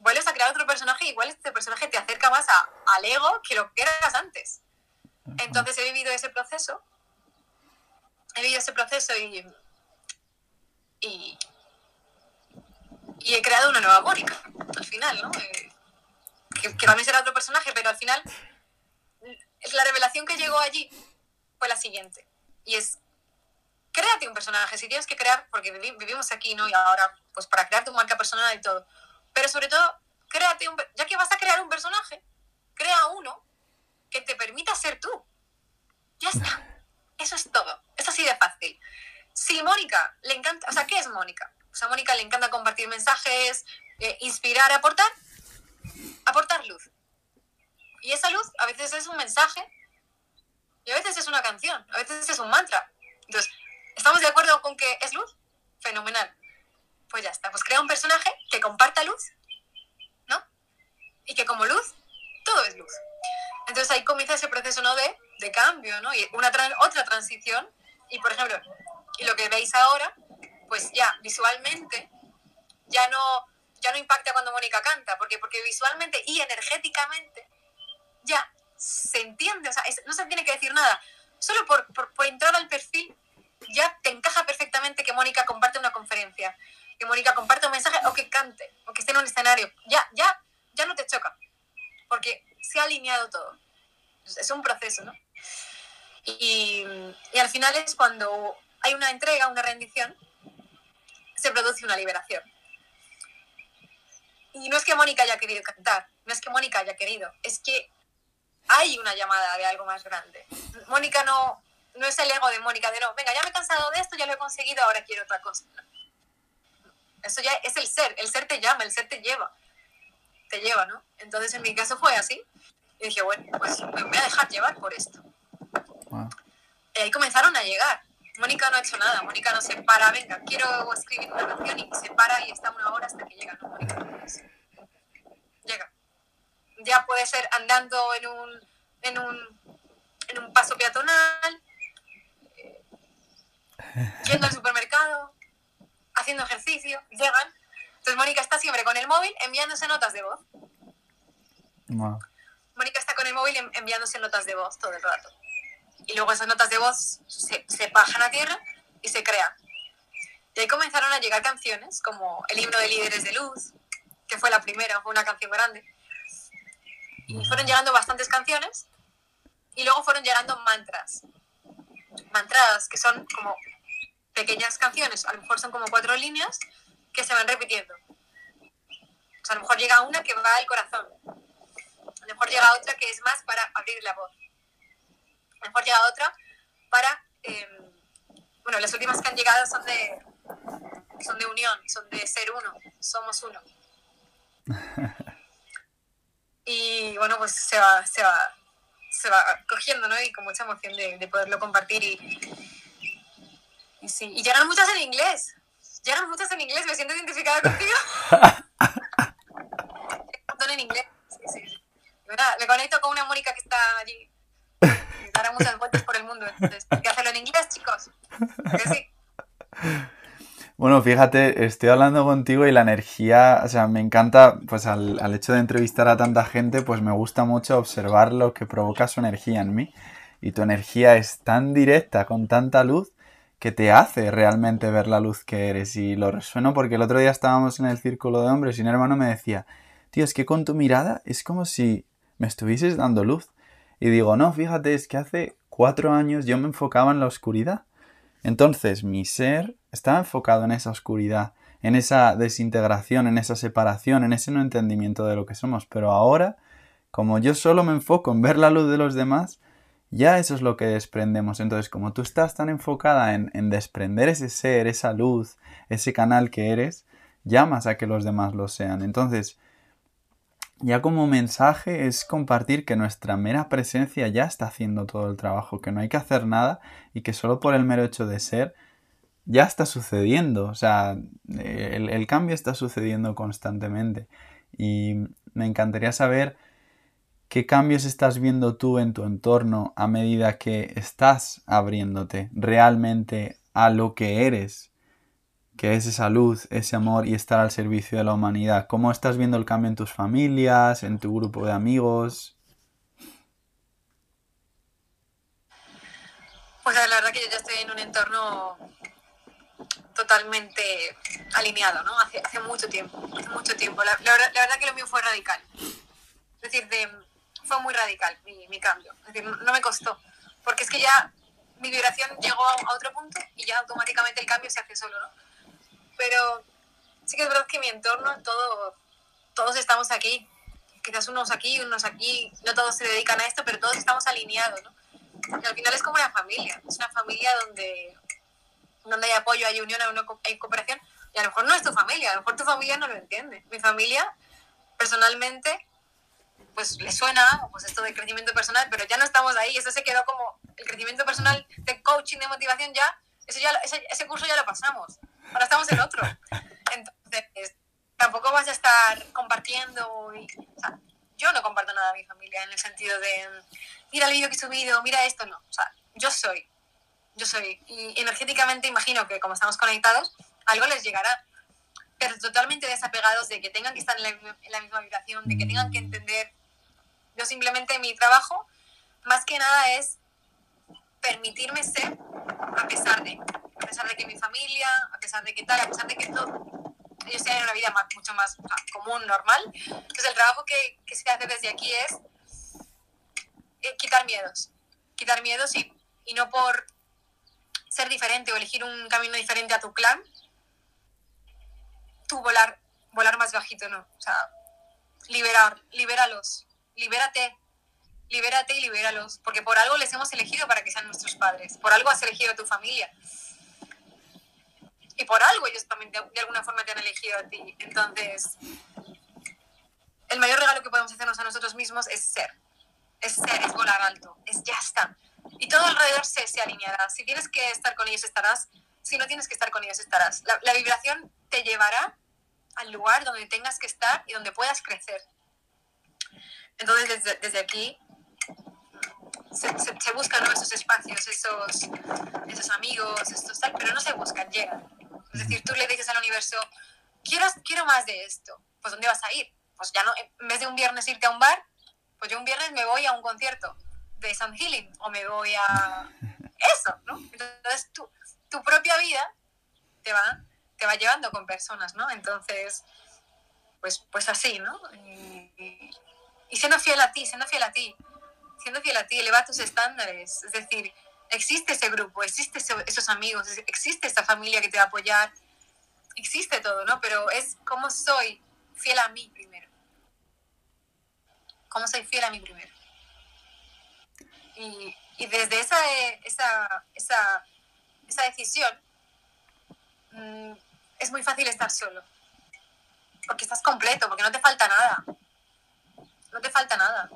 vuelves a crear otro personaje y igual este personaje te acerca más a, al ego que lo que eras antes. Entonces he vivido ese proceso, he vivido ese proceso y, y, y he creado una nueva Mónica, al final, ¿no? Eh, que, también será otro personaje, pero al final la revelación que llegó allí fue la siguiente, y es, créate un personaje, si tienes que crear, porque vivimos aquí, ¿no? Y ahora, pues para crear tu marca personal y todo, pero sobre todo, créate un, ya que vas a crear un personaje, crea uno que te permita ser tú. Ya está. Eso es todo. Es así de fácil. Si Mónica le encanta, o sea, ¿qué es Mónica? A Mónica le encanta compartir mensajes, eh, inspirar, aportar, aportar luz. Y esa luz a veces es un mensaje y a veces es una canción, a veces es un mantra. Entonces, ¿estamos de acuerdo con que es luz? Fenomenal. Pues ya está, pues crea un personaje que comparta luz, ¿no? Y que como luz, todo es luz. Entonces ahí comienza ese proceso ¿no? de, de cambio, ¿no? Y una otra transición. Y por ejemplo, y lo que veis ahora pues ya visualmente ya no, ya no impacta cuando Mónica canta, porque, porque visualmente y energéticamente ya se entiende, o sea, no se tiene que decir nada. Solo por, por, entrar al perfil ya te encaja perfectamente que Mónica comparte una conferencia, que Mónica comparte un mensaje o que cante, o que esté en un escenario. Ya, ya, ya no te choca, porque se ha alineado todo. Es un proceso, ¿no? Y, y al final es cuando hay una entrega, una rendición, se produce una liberación. Y no es que Mónica haya querido cantar, no es que Mónica haya querido, es que hay una llamada de algo más grande. Mónica no, no es el ego de Mónica de no, venga, ya me he cansado de esto, ya lo he conseguido, ahora quiero otra cosa. Eso ya es el ser, el ser te llama, el ser te lleva, te lleva, ¿no? Entonces en mi caso fue así. Y dije, bueno, pues me voy a dejar llevar por esto. Y ahí comenzaron a llegar. Mónica no ha hecho nada, Mónica no se para, venga, quiero escribir una canción y se para y está una hora hasta que llega, no, Mónica llega. Ya puede ser andando en un, en un, en un paso peatonal, yendo al supermercado, haciendo ejercicio, llegan. Entonces Mónica está siempre con el móvil enviándose notas de voz. Mónica está con el móvil enviándose notas de voz todo el rato y luego esas notas de voz se, se bajan a tierra y se crean. Y ahí comenzaron a llegar canciones como el himno de líderes de luz, que fue la primera, fue una canción grande. Y fueron llegando bastantes canciones y luego fueron llegando mantras. Mantras que son como pequeñas canciones, a lo mejor son como cuatro líneas que se van repitiendo. O sea, a lo mejor llega una que va al corazón. A lo mejor llega otra que es más para abrir la voz mejor llega otra para, em, bueno, las últimas que han llegado son de, son de unión, son de ser uno, somos uno. Y bueno, pues se va, se va, se va cogiendo, ¿no? Y con mucha emoción de, poderlo compartir y, y sí. Y llegan muchas en inglés. Llegan muchas en inglés, me siento identificada contigo. en inglés. Sí, sí. Me conecto con una Mónica que está allí. Dará muchas vueltas por el mundo. Entonces, hay que hacerlo en inglés, chicos. Bueno, fíjate, estoy hablando contigo y la energía, o sea, me encanta, pues al, al, hecho de entrevistar a tanta gente, pues me gusta mucho observar lo que provoca su energía en mí. Y tu energía es tan directa, con tanta luz, que te hace realmente ver la luz que eres. Y lo resueno porque el otro día estábamos en el círculo de hombres y un hermano me decía, tío, es que con tu mirada es como si me estuvieses dando luz. Y digo, no, fíjate, es que hace cuatro años yo me enfocaba en la oscuridad. Entonces mi ser estaba enfocado en esa oscuridad, en esa desintegración, en esa separación, en ese no entendimiento de lo que somos. Pero ahora, como yo solo me enfoco en ver la luz de los demás, ya eso es lo que desprendemos. Entonces, como tú estás tan enfocada en, en desprender ese ser, esa luz, ese canal que eres, llamas a que los demás lo sean. Entonces, ya como mensaje es compartir que nuestra mera presencia ya está haciendo todo el trabajo, que no hay que hacer nada y que solo por el mero hecho de ser ya está sucediendo. O sea, el, el cambio está sucediendo constantemente. Y me encantaría saber qué cambios estás viendo tú en tu entorno a medida que estás abriéndote realmente a lo que eres que es esa luz, ese amor y estar al servicio de la humanidad. ¿Cómo estás viendo el cambio en tus familias, en tu grupo de amigos? Pues la verdad que yo ya estoy en un entorno totalmente alineado, ¿no? Hace, hace mucho tiempo, mucho tiempo. La, verdad, que lo mío fue radical. Es decir, fue muy radical mi, mi cambio. Es decir, no me costó. Porque es que ya mi vibración llegó a otro punto y ya automáticamente el cambio se hace solo, ¿no? Pero sí que es verdad que mi entorno, todo, todos estamos aquí. Quizás unos aquí, unos aquí, no todos se dedican a esto, pero todos estamos alineados, ¿no? Al final es como una familia, es una familia donde, donde hay apoyo, hay unión, hay cooperación. Y a lo mejor no es tu familia, a lo mejor tu familia no lo entiende. Mi familia, personalmente, pues le suena pues esto de crecimiento personal, pero ya no estamos ahí. Eso se quedó como el crecimiento personal de coaching, de motivación, ya, eso ya ese, ese curso ya lo pasamos ahora estamos en otro. Entonces, tampoco vas a estar compartiendo. Yo no comparto nada a mi familia en el sentido de, mira el vídeo que he subido, mira esto, no. O sea, yo soy, yo soy. Y energéticamente imagino que como estamos conectados, algo les llegará. Pero totalmente desapegados de que tengan que estar en la, misma vibración, de que tengan que entender. Yo simplemente mi trabajo, más que nada, es permitirme ser a pesar de a pesar de que mi familia, a pesar de que tal, a pesar de que todo, ellos tienen una vida mucho más común, normal. Entonces el trabajo que, que se hace desde aquí es quitar miedos, quitar miedos y, y no por ser diferente o elegir un camino diferente a tu clan, tú volar, volar más bajito, no. O sea, liberar, libéralos, libérate, libérate y libéralos, porque por algo les hemos elegido para que sean nuestros padres, por algo has elegido a tu familia y por algo ellos también de, alguna forma te han elegido a ti. Entonces, el mayor regalo que podemos hacernos a nosotros mismos es ser. Es ser, es volar alto, es ya está. Y todo alrededor se, se alineará. Si tienes que estar con ellos, estarás. Si no tienes que estar con ellos, estarás. La, vibración te llevará al lugar donde tengas que estar y donde puedas crecer. Entonces, desde, desde aquí, se, buscan esos espacios, esos, esos amigos, estos tal, pero no se buscan, llegan. Es decir, tú le dices al universo, quiero, quiero más de esto. Pues ¿dónde vas a ir? Pues ya no, en vez de un viernes irte a un bar, pues yo un viernes me voy a un concierto de Sound Healing o me voy a eso, ¿no? Entonces tu, tu propia vida te va, te va llevando con personas, ¿no? Entonces, pues, pues así, ¿no? Y, y, siendo fiel a ti, siendo fiel a ti, siendo fiel a ti, eleva tus estándares, es decir, existe ese grupo, existe esos amigos, existe esa familia que te va a apoyar, existe todo, ¿no? Pero es cómo soy fiel a mí primero. ¿Cómo soy fiel a mí primero? Y, Y desde esa, esa, esa, esa decisión mm, es muy fácil estar solo. Porque estás completo, porque no te falta nada. No te falta nada.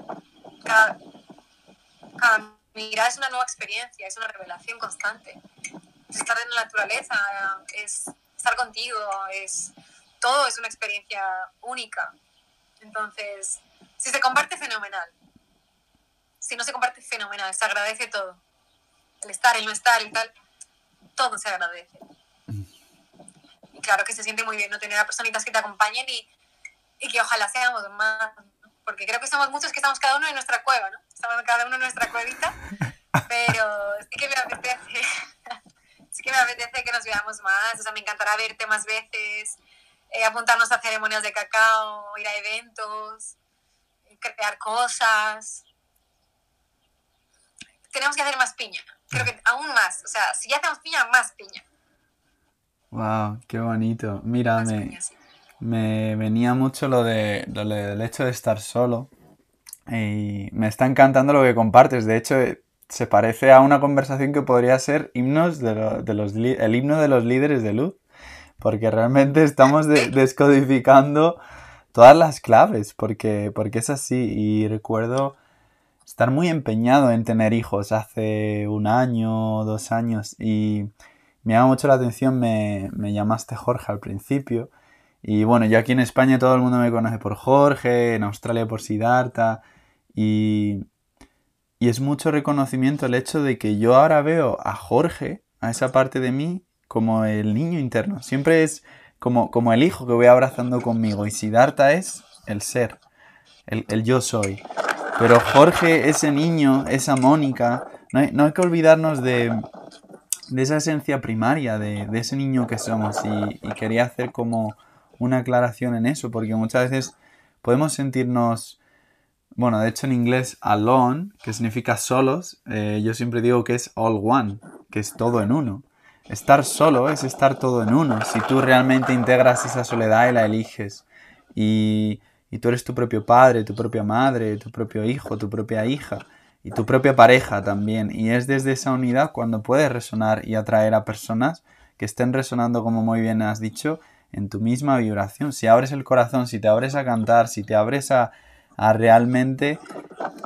Cada, mirada es una nueva experiencia, es una revelación constante. estar en la naturaleza, es estar contigo, es todo es una experiencia única. Entonces, si se comparte, fenomenal. Si no se comparte, fenomenal. Se agradece todo. El estar, el no estar y tal, todo se agradece. Y claro que se siente muy bien no tener a personitas que te acompañen y, y que ojalá seamos más. Porque creo que somos muchos que estamos cada uno en nuestra cueva, ¿no? Estamos cada uno en nuestra cuevita. Pero sí que me apetece. sí que me apetece que nos veamos más. O sea, me encantará verte más veces. Eh, apuntarnos a ceremonias de cacao, ir a eventos, crear cosas. Tenemos que hacer más piña. Creo que aún más. O sea, si ya hacemos piña, más piña. Wow, qué bonito. Mira, me, venía mucho lo, de, lo del hecho de estar solo. Y me está encantando lo que compartes. De hecho, se parece a una conversación que podría ser himnos de, los, el himno de los líderes de luz. Porque realmente estamos descodificando todas las claves, porque, porque es así. Y recuerdo estar muy empeñado en tener hijos hace un año, dos años, y me llama mucho la atención, me, llamaste Jorge al principio. Y bueno, yo aquí en España todo el mundo me conoce por Jorge, en Australia por Siddhartha, y, y es mucho reconocimiento el hecho de que yo ahora veo a Jorge, a esa parte de mí, como el niño interno. Siempre es como, como el hijo que voy abrazando conmigo. Y Siddhartha es el ser, el, yo soy. Pero Jorge, ese niño, esa Mónica, no hay, que olvidarnos de, esa esencia primaria, de, ese niño que somos. Y, quería hacer como una aclaración en eso, porque muchas veces podemos sentirnos, bueno, de hecho en inglés alone, que significa solos, eh, yo siempre digo que es all one, que es todo en uno. Estar solo es estar todo en uno. Si tú realmente integras esa soledad y la eliges. Y, y tú eres tu propio padre, tu propia madre, tu propio hijo, tu propia hija y tu propia pareja también. Y es desde esa unidad cuando puedes resonar y atraer a personas que estén resonando, como muy bien has dicho, en tu misma vibración. Si abres el corazón, si te abres a cantar, si te abres a, realmente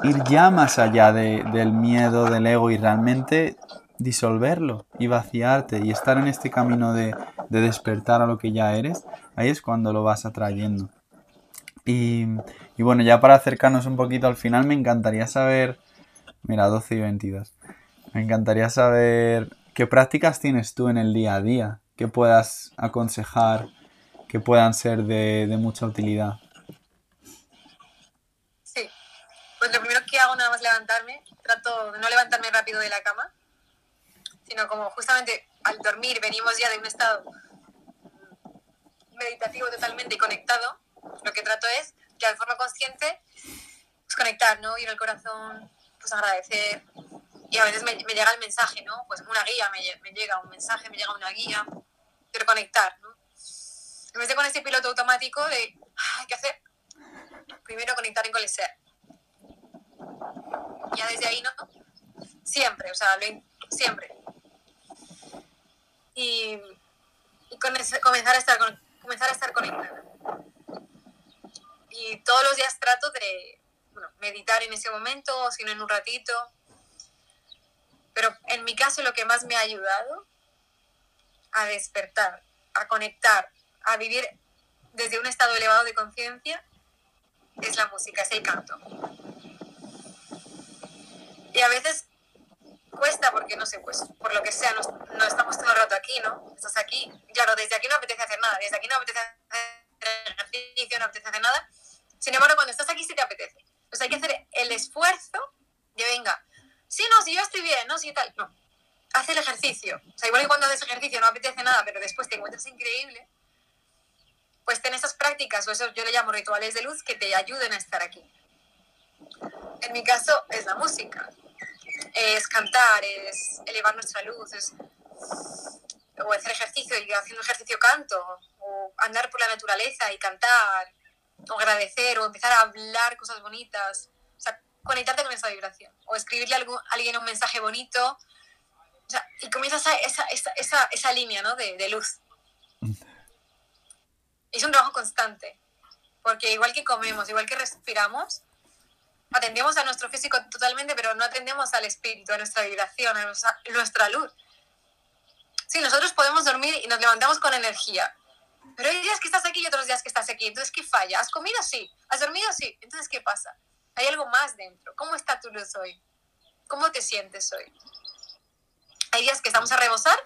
ir ya más allá de, del miedo, del ego y realmente disolverlo y vaciarte y estar en este camino de, despertar a lo que ya eres, ahí es cuando lo vas atrayendo. Y, bueno, ya para acercarnos un poquito al final, me encantaría saber, mira, 12 y 22, me encantaría saber qué prácticas tienes tú en el día a día, que puedas aconsejar, que puedan ser de, mucha utilidad. Sí, pues lo primero que hago nada más levantarme, trato de no levantarme rápido de la cama, sino como justamente al dormir venimos ya de un estado meditativo totalmente conectado, lo que trato es que de forma consciente pues, conectar, ¿no? Ir al corazón, pues agradecer. Y a veces me, llega el mensaje, ¿no? Pues una guía, me, me, llega un mensaje, me llega una guía, pero conectar, ¿no? En vez de con ese piloto automático de, ah, ¿qué hacer? Primero conectar con el ser. Ya desde ahí, ¿no? Siempre, o sea, siempre y, comenzar, a estar, comenzar a estar conectada. Y todos los días trato de meditar en ese momento, si no en un ratito. Pero en mi caso lo que más me ha ayudado a despertar, a conectar, a vivir desde un estado elevado de conciencia es la música, es el canto. Y a veces cuesta porque, no sé, pues por lo que sea, no, no, estamos todo el rato aquí, ¿no? Estás aquí, claro, desde aquí no apetece hacer nada, desde aquí no apetece hacer ejercicio, no apetece hacer nada. Sin embargo, cuando estás aquí sí te apetece. Entonces hay que hacer el esfuerzo de, venga, sí, no, si yo estoy bien, no, sí, tal, no. Haz el ejercicio. O sea, igual que cuando haces ejercicio no apetece nada, pero después te encuentras increíble, pues ten esas prácticas, o eso yo le llamo rituales de luz, que te ayuden a estar aquí. En mi caso es la música es cantar, es elevar nuestra luz, es o hacer ejercicio y haciendo ejercicio canto, o andar por la naturaleza y cantar, o agradecer, o empezar a hablar cosas bonitas. Conectarte con esa vibración o escribirle a alguien un mensaje bonito. Y comienzas esa, esa, esa, esa, línea ¿no? de, de luz. Es un trabajo constante, porque igual que comemos, igual que respiramos, atendemos a nuestro físico totalmente, pero no atendemos al espíritu, a nuestra vibración, a nuestra, nuestra luz. Sí, nosotros podemos dormir y nos levantamos con energía, pero hay días que estás aquí y otros días que estás aquí. Entonces, ¿qué falla? ¿Has comido? Sí. ¿Has dormido? Sí. Entonces, ¿qué pasa? Hay algo más dentro. ¿Cómo está tu luz hoy? ¿Cómo te sientes hoy? Hay días que estamos a rebosar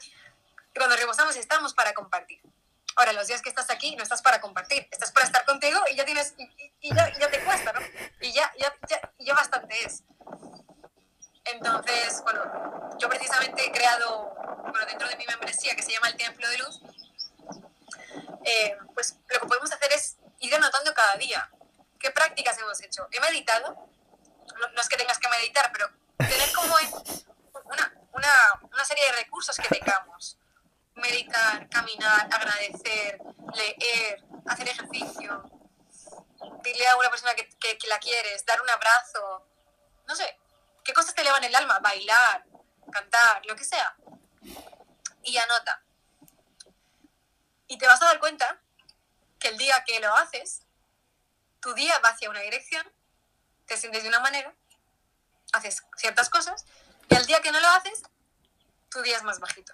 y cuando rebosamos estamos para compartir. Ahora, los días que estás aquí no estás para compartir, estás para estar contigo y ya tienes, y, ya, ya, te cuesta, ¿no? Y ya, ya, ya, bastante es. Entonces, bueno, yo precisamente he creado, dentro de mi membresía que se llama el Templo de Luz, eh, pues lo que podemos hacer es ir anotando cada día qué prácticas hemos hecho. He meditado, no, es que tengas que meditar, pero tener como una, una, una serie de recursos que tengamos. Meditar, caminar, agradecer, leer, hacer ejercicio, dile a una persona que, que, que la quieres, dar un abrazo, no sé, qué cosas te elevan el alma, bailar, cantar, lo que sea. Y anota. Y te vas a dar cuenta que el día que lo haces, tu día va hacia una dirección, te sientes de una manera, haces ciertas cosas, y el día que no lo haces, tu día es más bajito.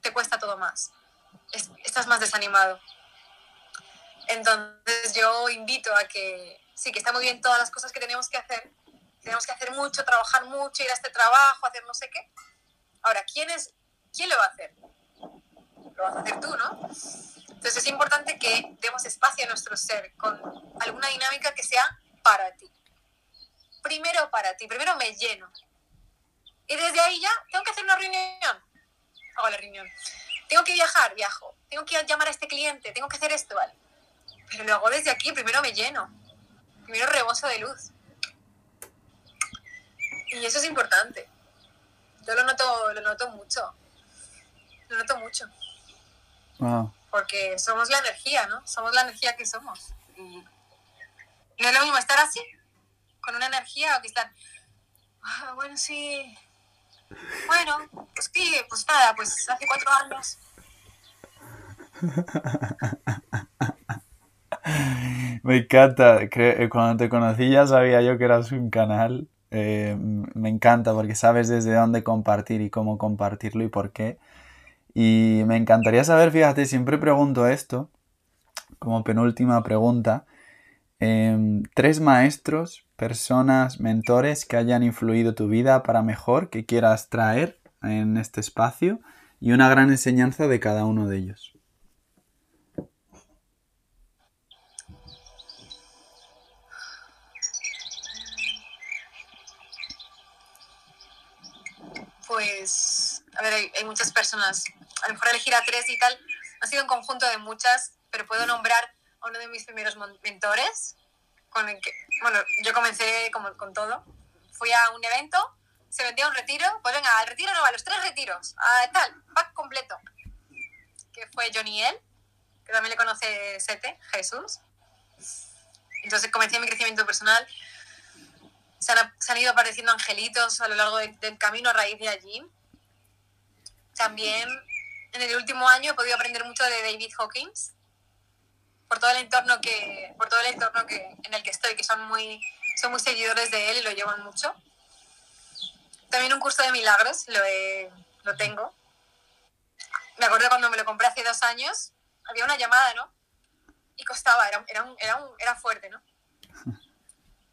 Te cuesta todo más. estás más desanimado. Entonces yo invito a que, sí, que está muy bien todas las cosas que tenemos que hacer. Tenemos que hacer mucho, trabajar mucho, ir a este trabajo, hacer no sé qué. Ahora, ¿quién, es, ¿quién lo va a hacer? lo vas a hacer tú, ¿no? Entonces es importante que demos espacio a nuestro ser con alguna dinámica que sea para ti. Primero para ti, primero me lleno. Y desde ahí ya tengo que hacer una reunión. Hago la reunión. Tengo que viajar, viajo. Tengo que llamar a este cliente, tengo que hacer esto, ¿vale? Pero lo hago desde aquí, primero me lleno. Primero reboso de luz. Y eso es importante. Yo lo noto, lo noto mucho. Lo noto mucho. Porque somos la energía, ¿no? Somos la energía que somos. No es lo mismo estar así, con una energía, o que estar, ah, bueno, sí, bueno, pues sí, pues nada, pues hace cuatro años. Me encanta, eh, cuando te conocí ya sabía yo que eras un canal. Eh, me encanta porque sabes desde dónde compartir y cómo compartirlo y por qué. Y me encantaría saber, fíjate, siempre pregunto esto, como penúltima pregunta, em, tres maestros, personas, mentores que hayan influido tu vida para mejor, que quieras traer en este espacio y una gran enseñanza de cada uno de ellos. Pues, a ver, hay muchas personas a lo mejor elegir a tres y tal, ha sido un conjunto de muchas, pero puedo nombrar a uno de mis primeros mentores, con el que, bueno, yo comencé como con todo. Fui a un evento, se vendía un retiro, pues venga, al retiro no, a los tres retiros, a tal, pack completo, que fue Johnny L, que también le conoce Sete, Jesús. Entonces comencé mi crecimiento personal. Se han, se han ido apareciendo angelitos a lo largo del camino a raíz de allí. También en el último año he podido aprender mucho de David Hawkins por todo el entorno que por todo el entorno que en el que estoy que son muy son muy seguidores de él y lo llevan mucho. También un curso de milagros lo, lo tengo. Me acuerdo cuando me lo compré hace dos años había una llamada no y costaba era, era, era, era fuerte no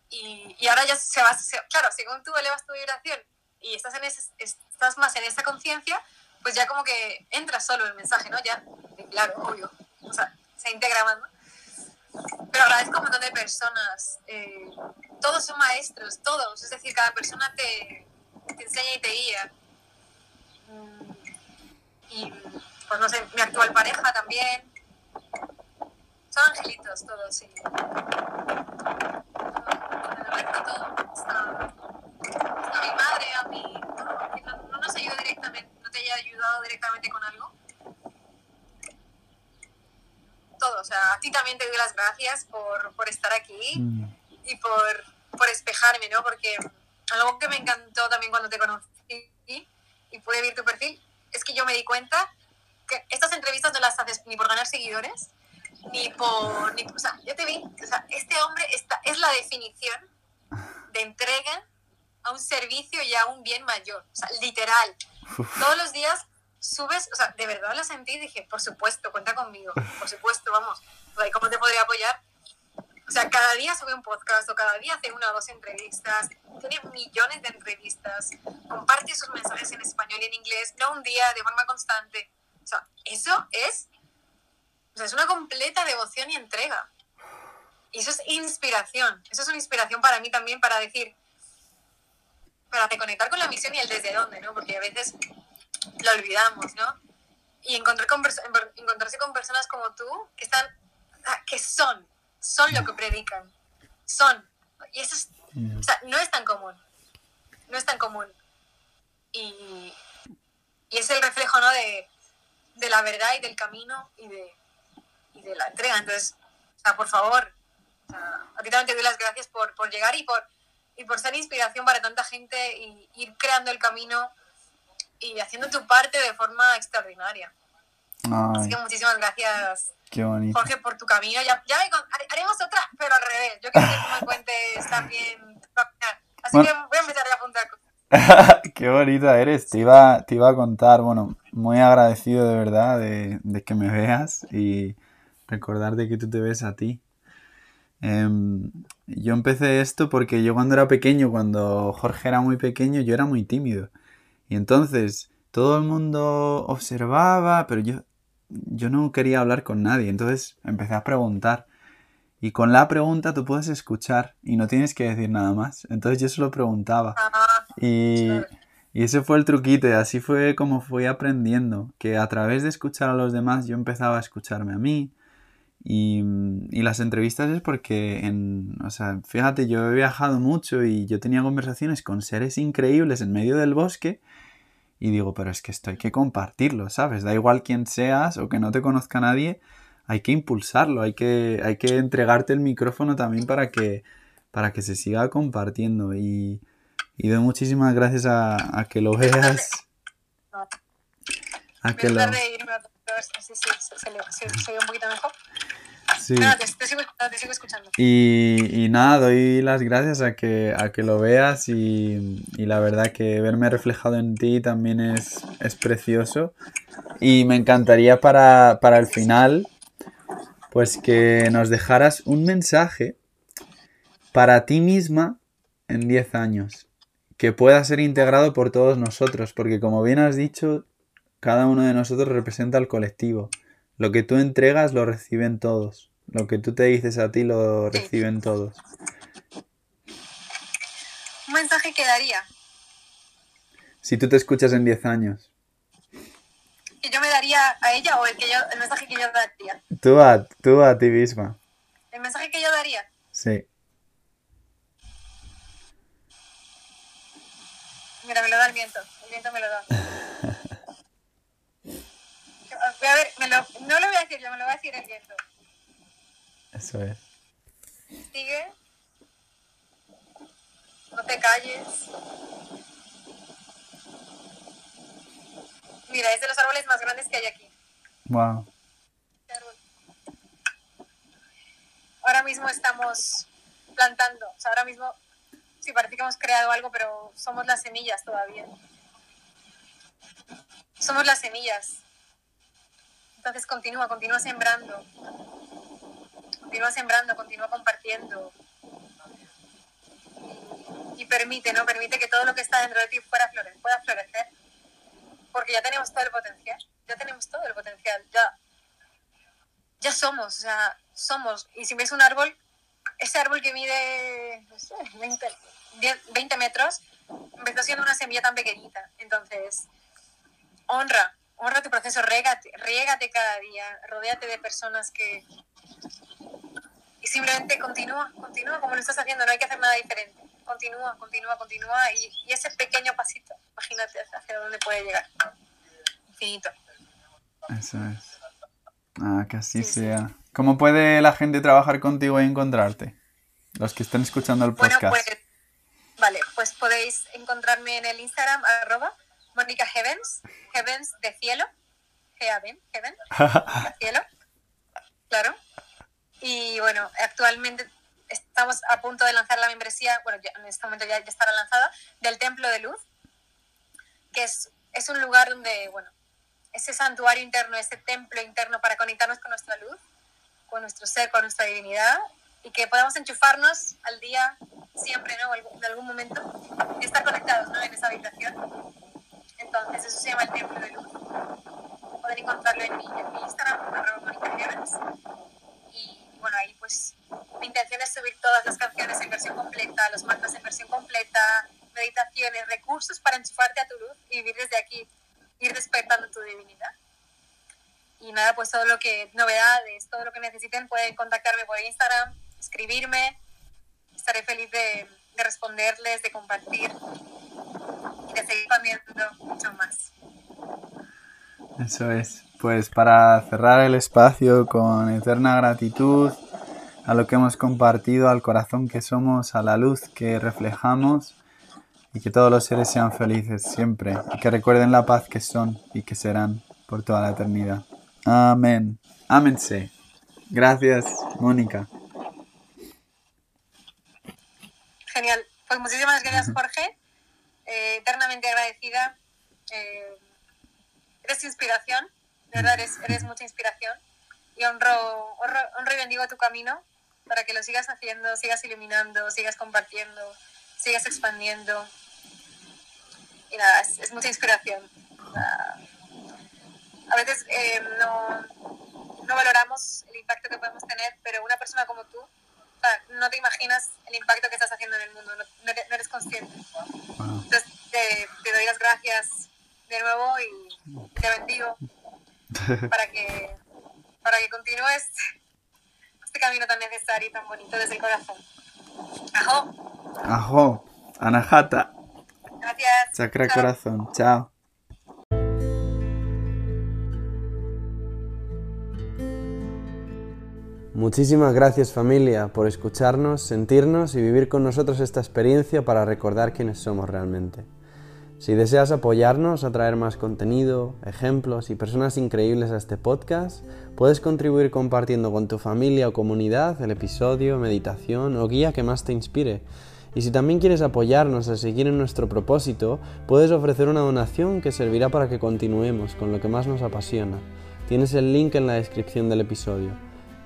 y, y, ahora ya se va claro según tú elevas tu vibración y estás en ese, estás más en esa conciencia pues ya como que entra solo el mensaje, ¿no? Ya, claro, obvio, o sea, se integra más, ¿no? Pero agradezco a un montón de personas, eh, todos son maestros, todos, es decir, cada persona te, enseña y te guía. Mm, y, pues no sé, mi actual pareja también. Son angelitos todos, sí. Todo. Está, a mi madre, a mí, no, no nos ayuda directamente te haya ayudado directamente con algo? Todo, o sea, a ti también te doy las gracias por, por estar aquí mm. y por, por espejarme, ¿no? Porque algo que me encantó también cuando te conocí y pude ver tu perfil es que yo me di cuenta que estas entrevistas no las haces ni por ganar seguidores, ni por... Ni, o sea, yo te vi, o sea, este hombre está, es la definición de entrega a un servicio y a un bien mayor, o sea, literal. Todos los días subes, o sea, de verdad lo sentí y dije, por supuesto, cuenta conmigo, por supuesto, vamos, ¿cómo te podría apoyar? O sea, cada día sube un podcast o cada día hace una o dos entrevistas, tiene millones de entrevistas, comparte sus mensajes en español y en inglés, no un día, de forma constante. O sea, eso es, o sea, es una completa devoción y entrega. Y eso es inspiración, eso es una inspiración para mí también para decir, para reconectar con la misión y el desde dónde, ¿no? Porque a veces lo olvidamos, ¿no? Y encontrar con, encontrarse con personas como tú que están, que son, son lo que predican, son. Y eso es, mm. o sea, no es tan común, no es tan común. Y, y es el reflejo, ¿no? De, de, la verdad y del camino y de, y de la entrega. Entonces, o sea, por favor, a ti también te doy las gracias por, por llegar y por, y por ser inspiración para tanta gente y ir creando el camino y haciendo tu parte de forma extraordinaria. Así que muchísimas gracias, Qué bonito. Jorge, por tu camino. Ya, ya haremos otra, pero al revés. Yo quiero que tú me cuentes también Así que voy a empezar a apuntar Qué bonita eres. Te iba, te iba a contar, bueno, muy agradecido de verdad de, de que me veas y recordar de que tú te ves a ti. Em, yo empecé esto porque yo cuando era pequeño, cuando Jorge era muy pequeño, yo era muy tímido. Y entonces todo el mundo observaba, pero yo, yo no quería hablar con nadie. Entonces empecé a preguntar. Y con la pregunta tú puedes escuchar y no tienes que decir nada más. Entonces yo solo preguntaba. Ah, y, y ese fue el truquito y así fue como fui aprendiendo. Que a través de escuchar a los demás yo empezaba a escucharme a mí. Y, y, las entrevistas es porque, en, o sea, fíjate, yo he viajado mucho y yo tenía conversaciones con seres increíbles en medio del bosque y digo, pero es que esto hay que compartirlo, ¿sabes? Da igual quién seas o que no te conozca nadie, hay que impulsarlo, hay que, hay que entregarte el micrófono también para que, para que se siga compartiendo. Y, y doy muchísimas gracias a, a que lo veas. A que lo... Sí, se, ve un poquito mejor. Sí. te, sigo, escuchando. Y, y, nada, doy las gracias a que, a que lo veas y, y, la verdad que verme reflejado en ti también es, es precioso. Y me encantaría para, para el final, pues que nos dejaras un mensaje para ti misma en 10 años, que pueda ser integrado por todos nosotros, porque como bien has dicho, cada uno de nosotros representa al colectivo. Lo que tú entregas lo reciben todos. Lo que tú te dices a ti lo reciben todos. ¿Un mensaje que daría? Si tú te escuchas en 10 años. ¿Que yo me daría a ella o el, que yo, el mensaje que yo daría? Tú a, tú a ti misma. ¿El mensaje que yo daría? Sí. Mira, me lo da el viento. El viento me lo da. Voy a ver, me lo, no lo voy a decir yo, me lo voy a decir el viento. Eso es. Sigue. No te calles. Mira, es de los árboles más grandes que hay aquí. Wow. Ahora mismo estamos plantando. O sea, ahora mismo sí parece que hemos creado algo, pero somos las semillas todavía. Somos las semillas. Entonces continúa, continúa sembrando. Continúa sembrando, continúa compartiendo. Y, permite, ¿no? Permite que todo lo que está dentro de ti pueda florecer. Porque ya tenemos todo el potencial. Ya tenemos todo el potencial. Ya, ya somos, o sea, somos. Y si ves un árbol, ese árbol que mide, 20, 20 metros, empezó siendo una semilla tan pequeñita. Entonces, honra, honra tu proceso, régate, riégate cada día, rodéate de personas que... Y simplemente continúa, continúa como lo estás haciendo, no hay que hacer nada diferente. Continúa, continúa, continúa y, ese pequeño pasito, imagínate hacia dónde puede llegar. Infinito. Eso es. Ah, que así sea. ¿Cómo puede la gente trabajar contigo y encontrarte? los que estén escuchando el podcast. Bueno, pues, vale, pues podéis encontrarme en el Instagram, arroba Mónica Heavens, Heavens de cielo, Heaven, Heaven, de cielo, claro. Y bueno, actualmente estamos a punto de lanzar la membresía, bueno, en este momento ya, ya estará lanzada, del Templo de Luz, que es, es un lugar donde, bueno, ese santuario interno, ese templo interno para conectarnos con nuestra luz, con nuestro ser, con nuestra divinidad y que podamos enchufarnos al día siempre, ¿no? En algún momento y estar conectados, ¿no? En esa habitación. Entonces, eso se llama el templo de luz. Pueden encontrarlo en mi, en mi Instagram, arroba Y bueno, ahí pues mi intención es subir todas las canciones en versión completa, los mantras en versión completa, meditaciones, recursos para enchufarte a tu luz y vivir desde aquí, ir despertando tu divinidad. Y nada, pues todo lo que, novedades, todo lo que necesiten, pueden contactarme por Instagram, escribirme. Estaré feliz de, de responderles, de compartir y de seguir cambiando mucho más. Eso es. Pues para cerrar el espacio con eterna gratitud a lo que hemos compartido, al corazón que somos, a la luz que reflejamos y que todos los seres sean felices siempre y que recuerden la paz que son y que serán por toda la eternidad. Amén. Ámense. Gracias, Mónica. Genial. Pues muchísimas gracias, Jorge. Eh, eternamente agradecida. Eh, eres inspiración, de verdad eres, eres mucha inspiración. Y honro, honro, honro y bendigo tu camino para que lo sigas haciendo, sigas iluminando, sigas compartiendo, sigas expandiendo y nada, es, mucha inspiración. a veces eh, no, no, valoramos el impacto que podemos tener, pero una persona como tú, no te imaginas el impacto que estás haciendo en el mundo, no, eres consciente. Entonces te, te, doy las gracias de nuevo y te bendigo para que, para que continúes este camino tan necesario y tan bonito desde el corazón. Ajo. Ajo. Anahata. Gracias. Chakra corazón. Chao. Muchísimas gracias familia por escucharnos, sentirnos y vivir con nosotros esta experiencia para recordar quiénes somos realmente. Si deseas apoyarnos a traer más contenido, ejemplos y personas increíbles a este podcast, puedes contribuir compartiendo con tu familia o comunidad el episodio, meditación o guía que más te inspire y si también quieres apoyarnos a seguir en nuestro propósito, puedes ofrecer una donación que servirá para que continuemos con lo que más nos apasiona. Tienes el link en la descripción del episodio.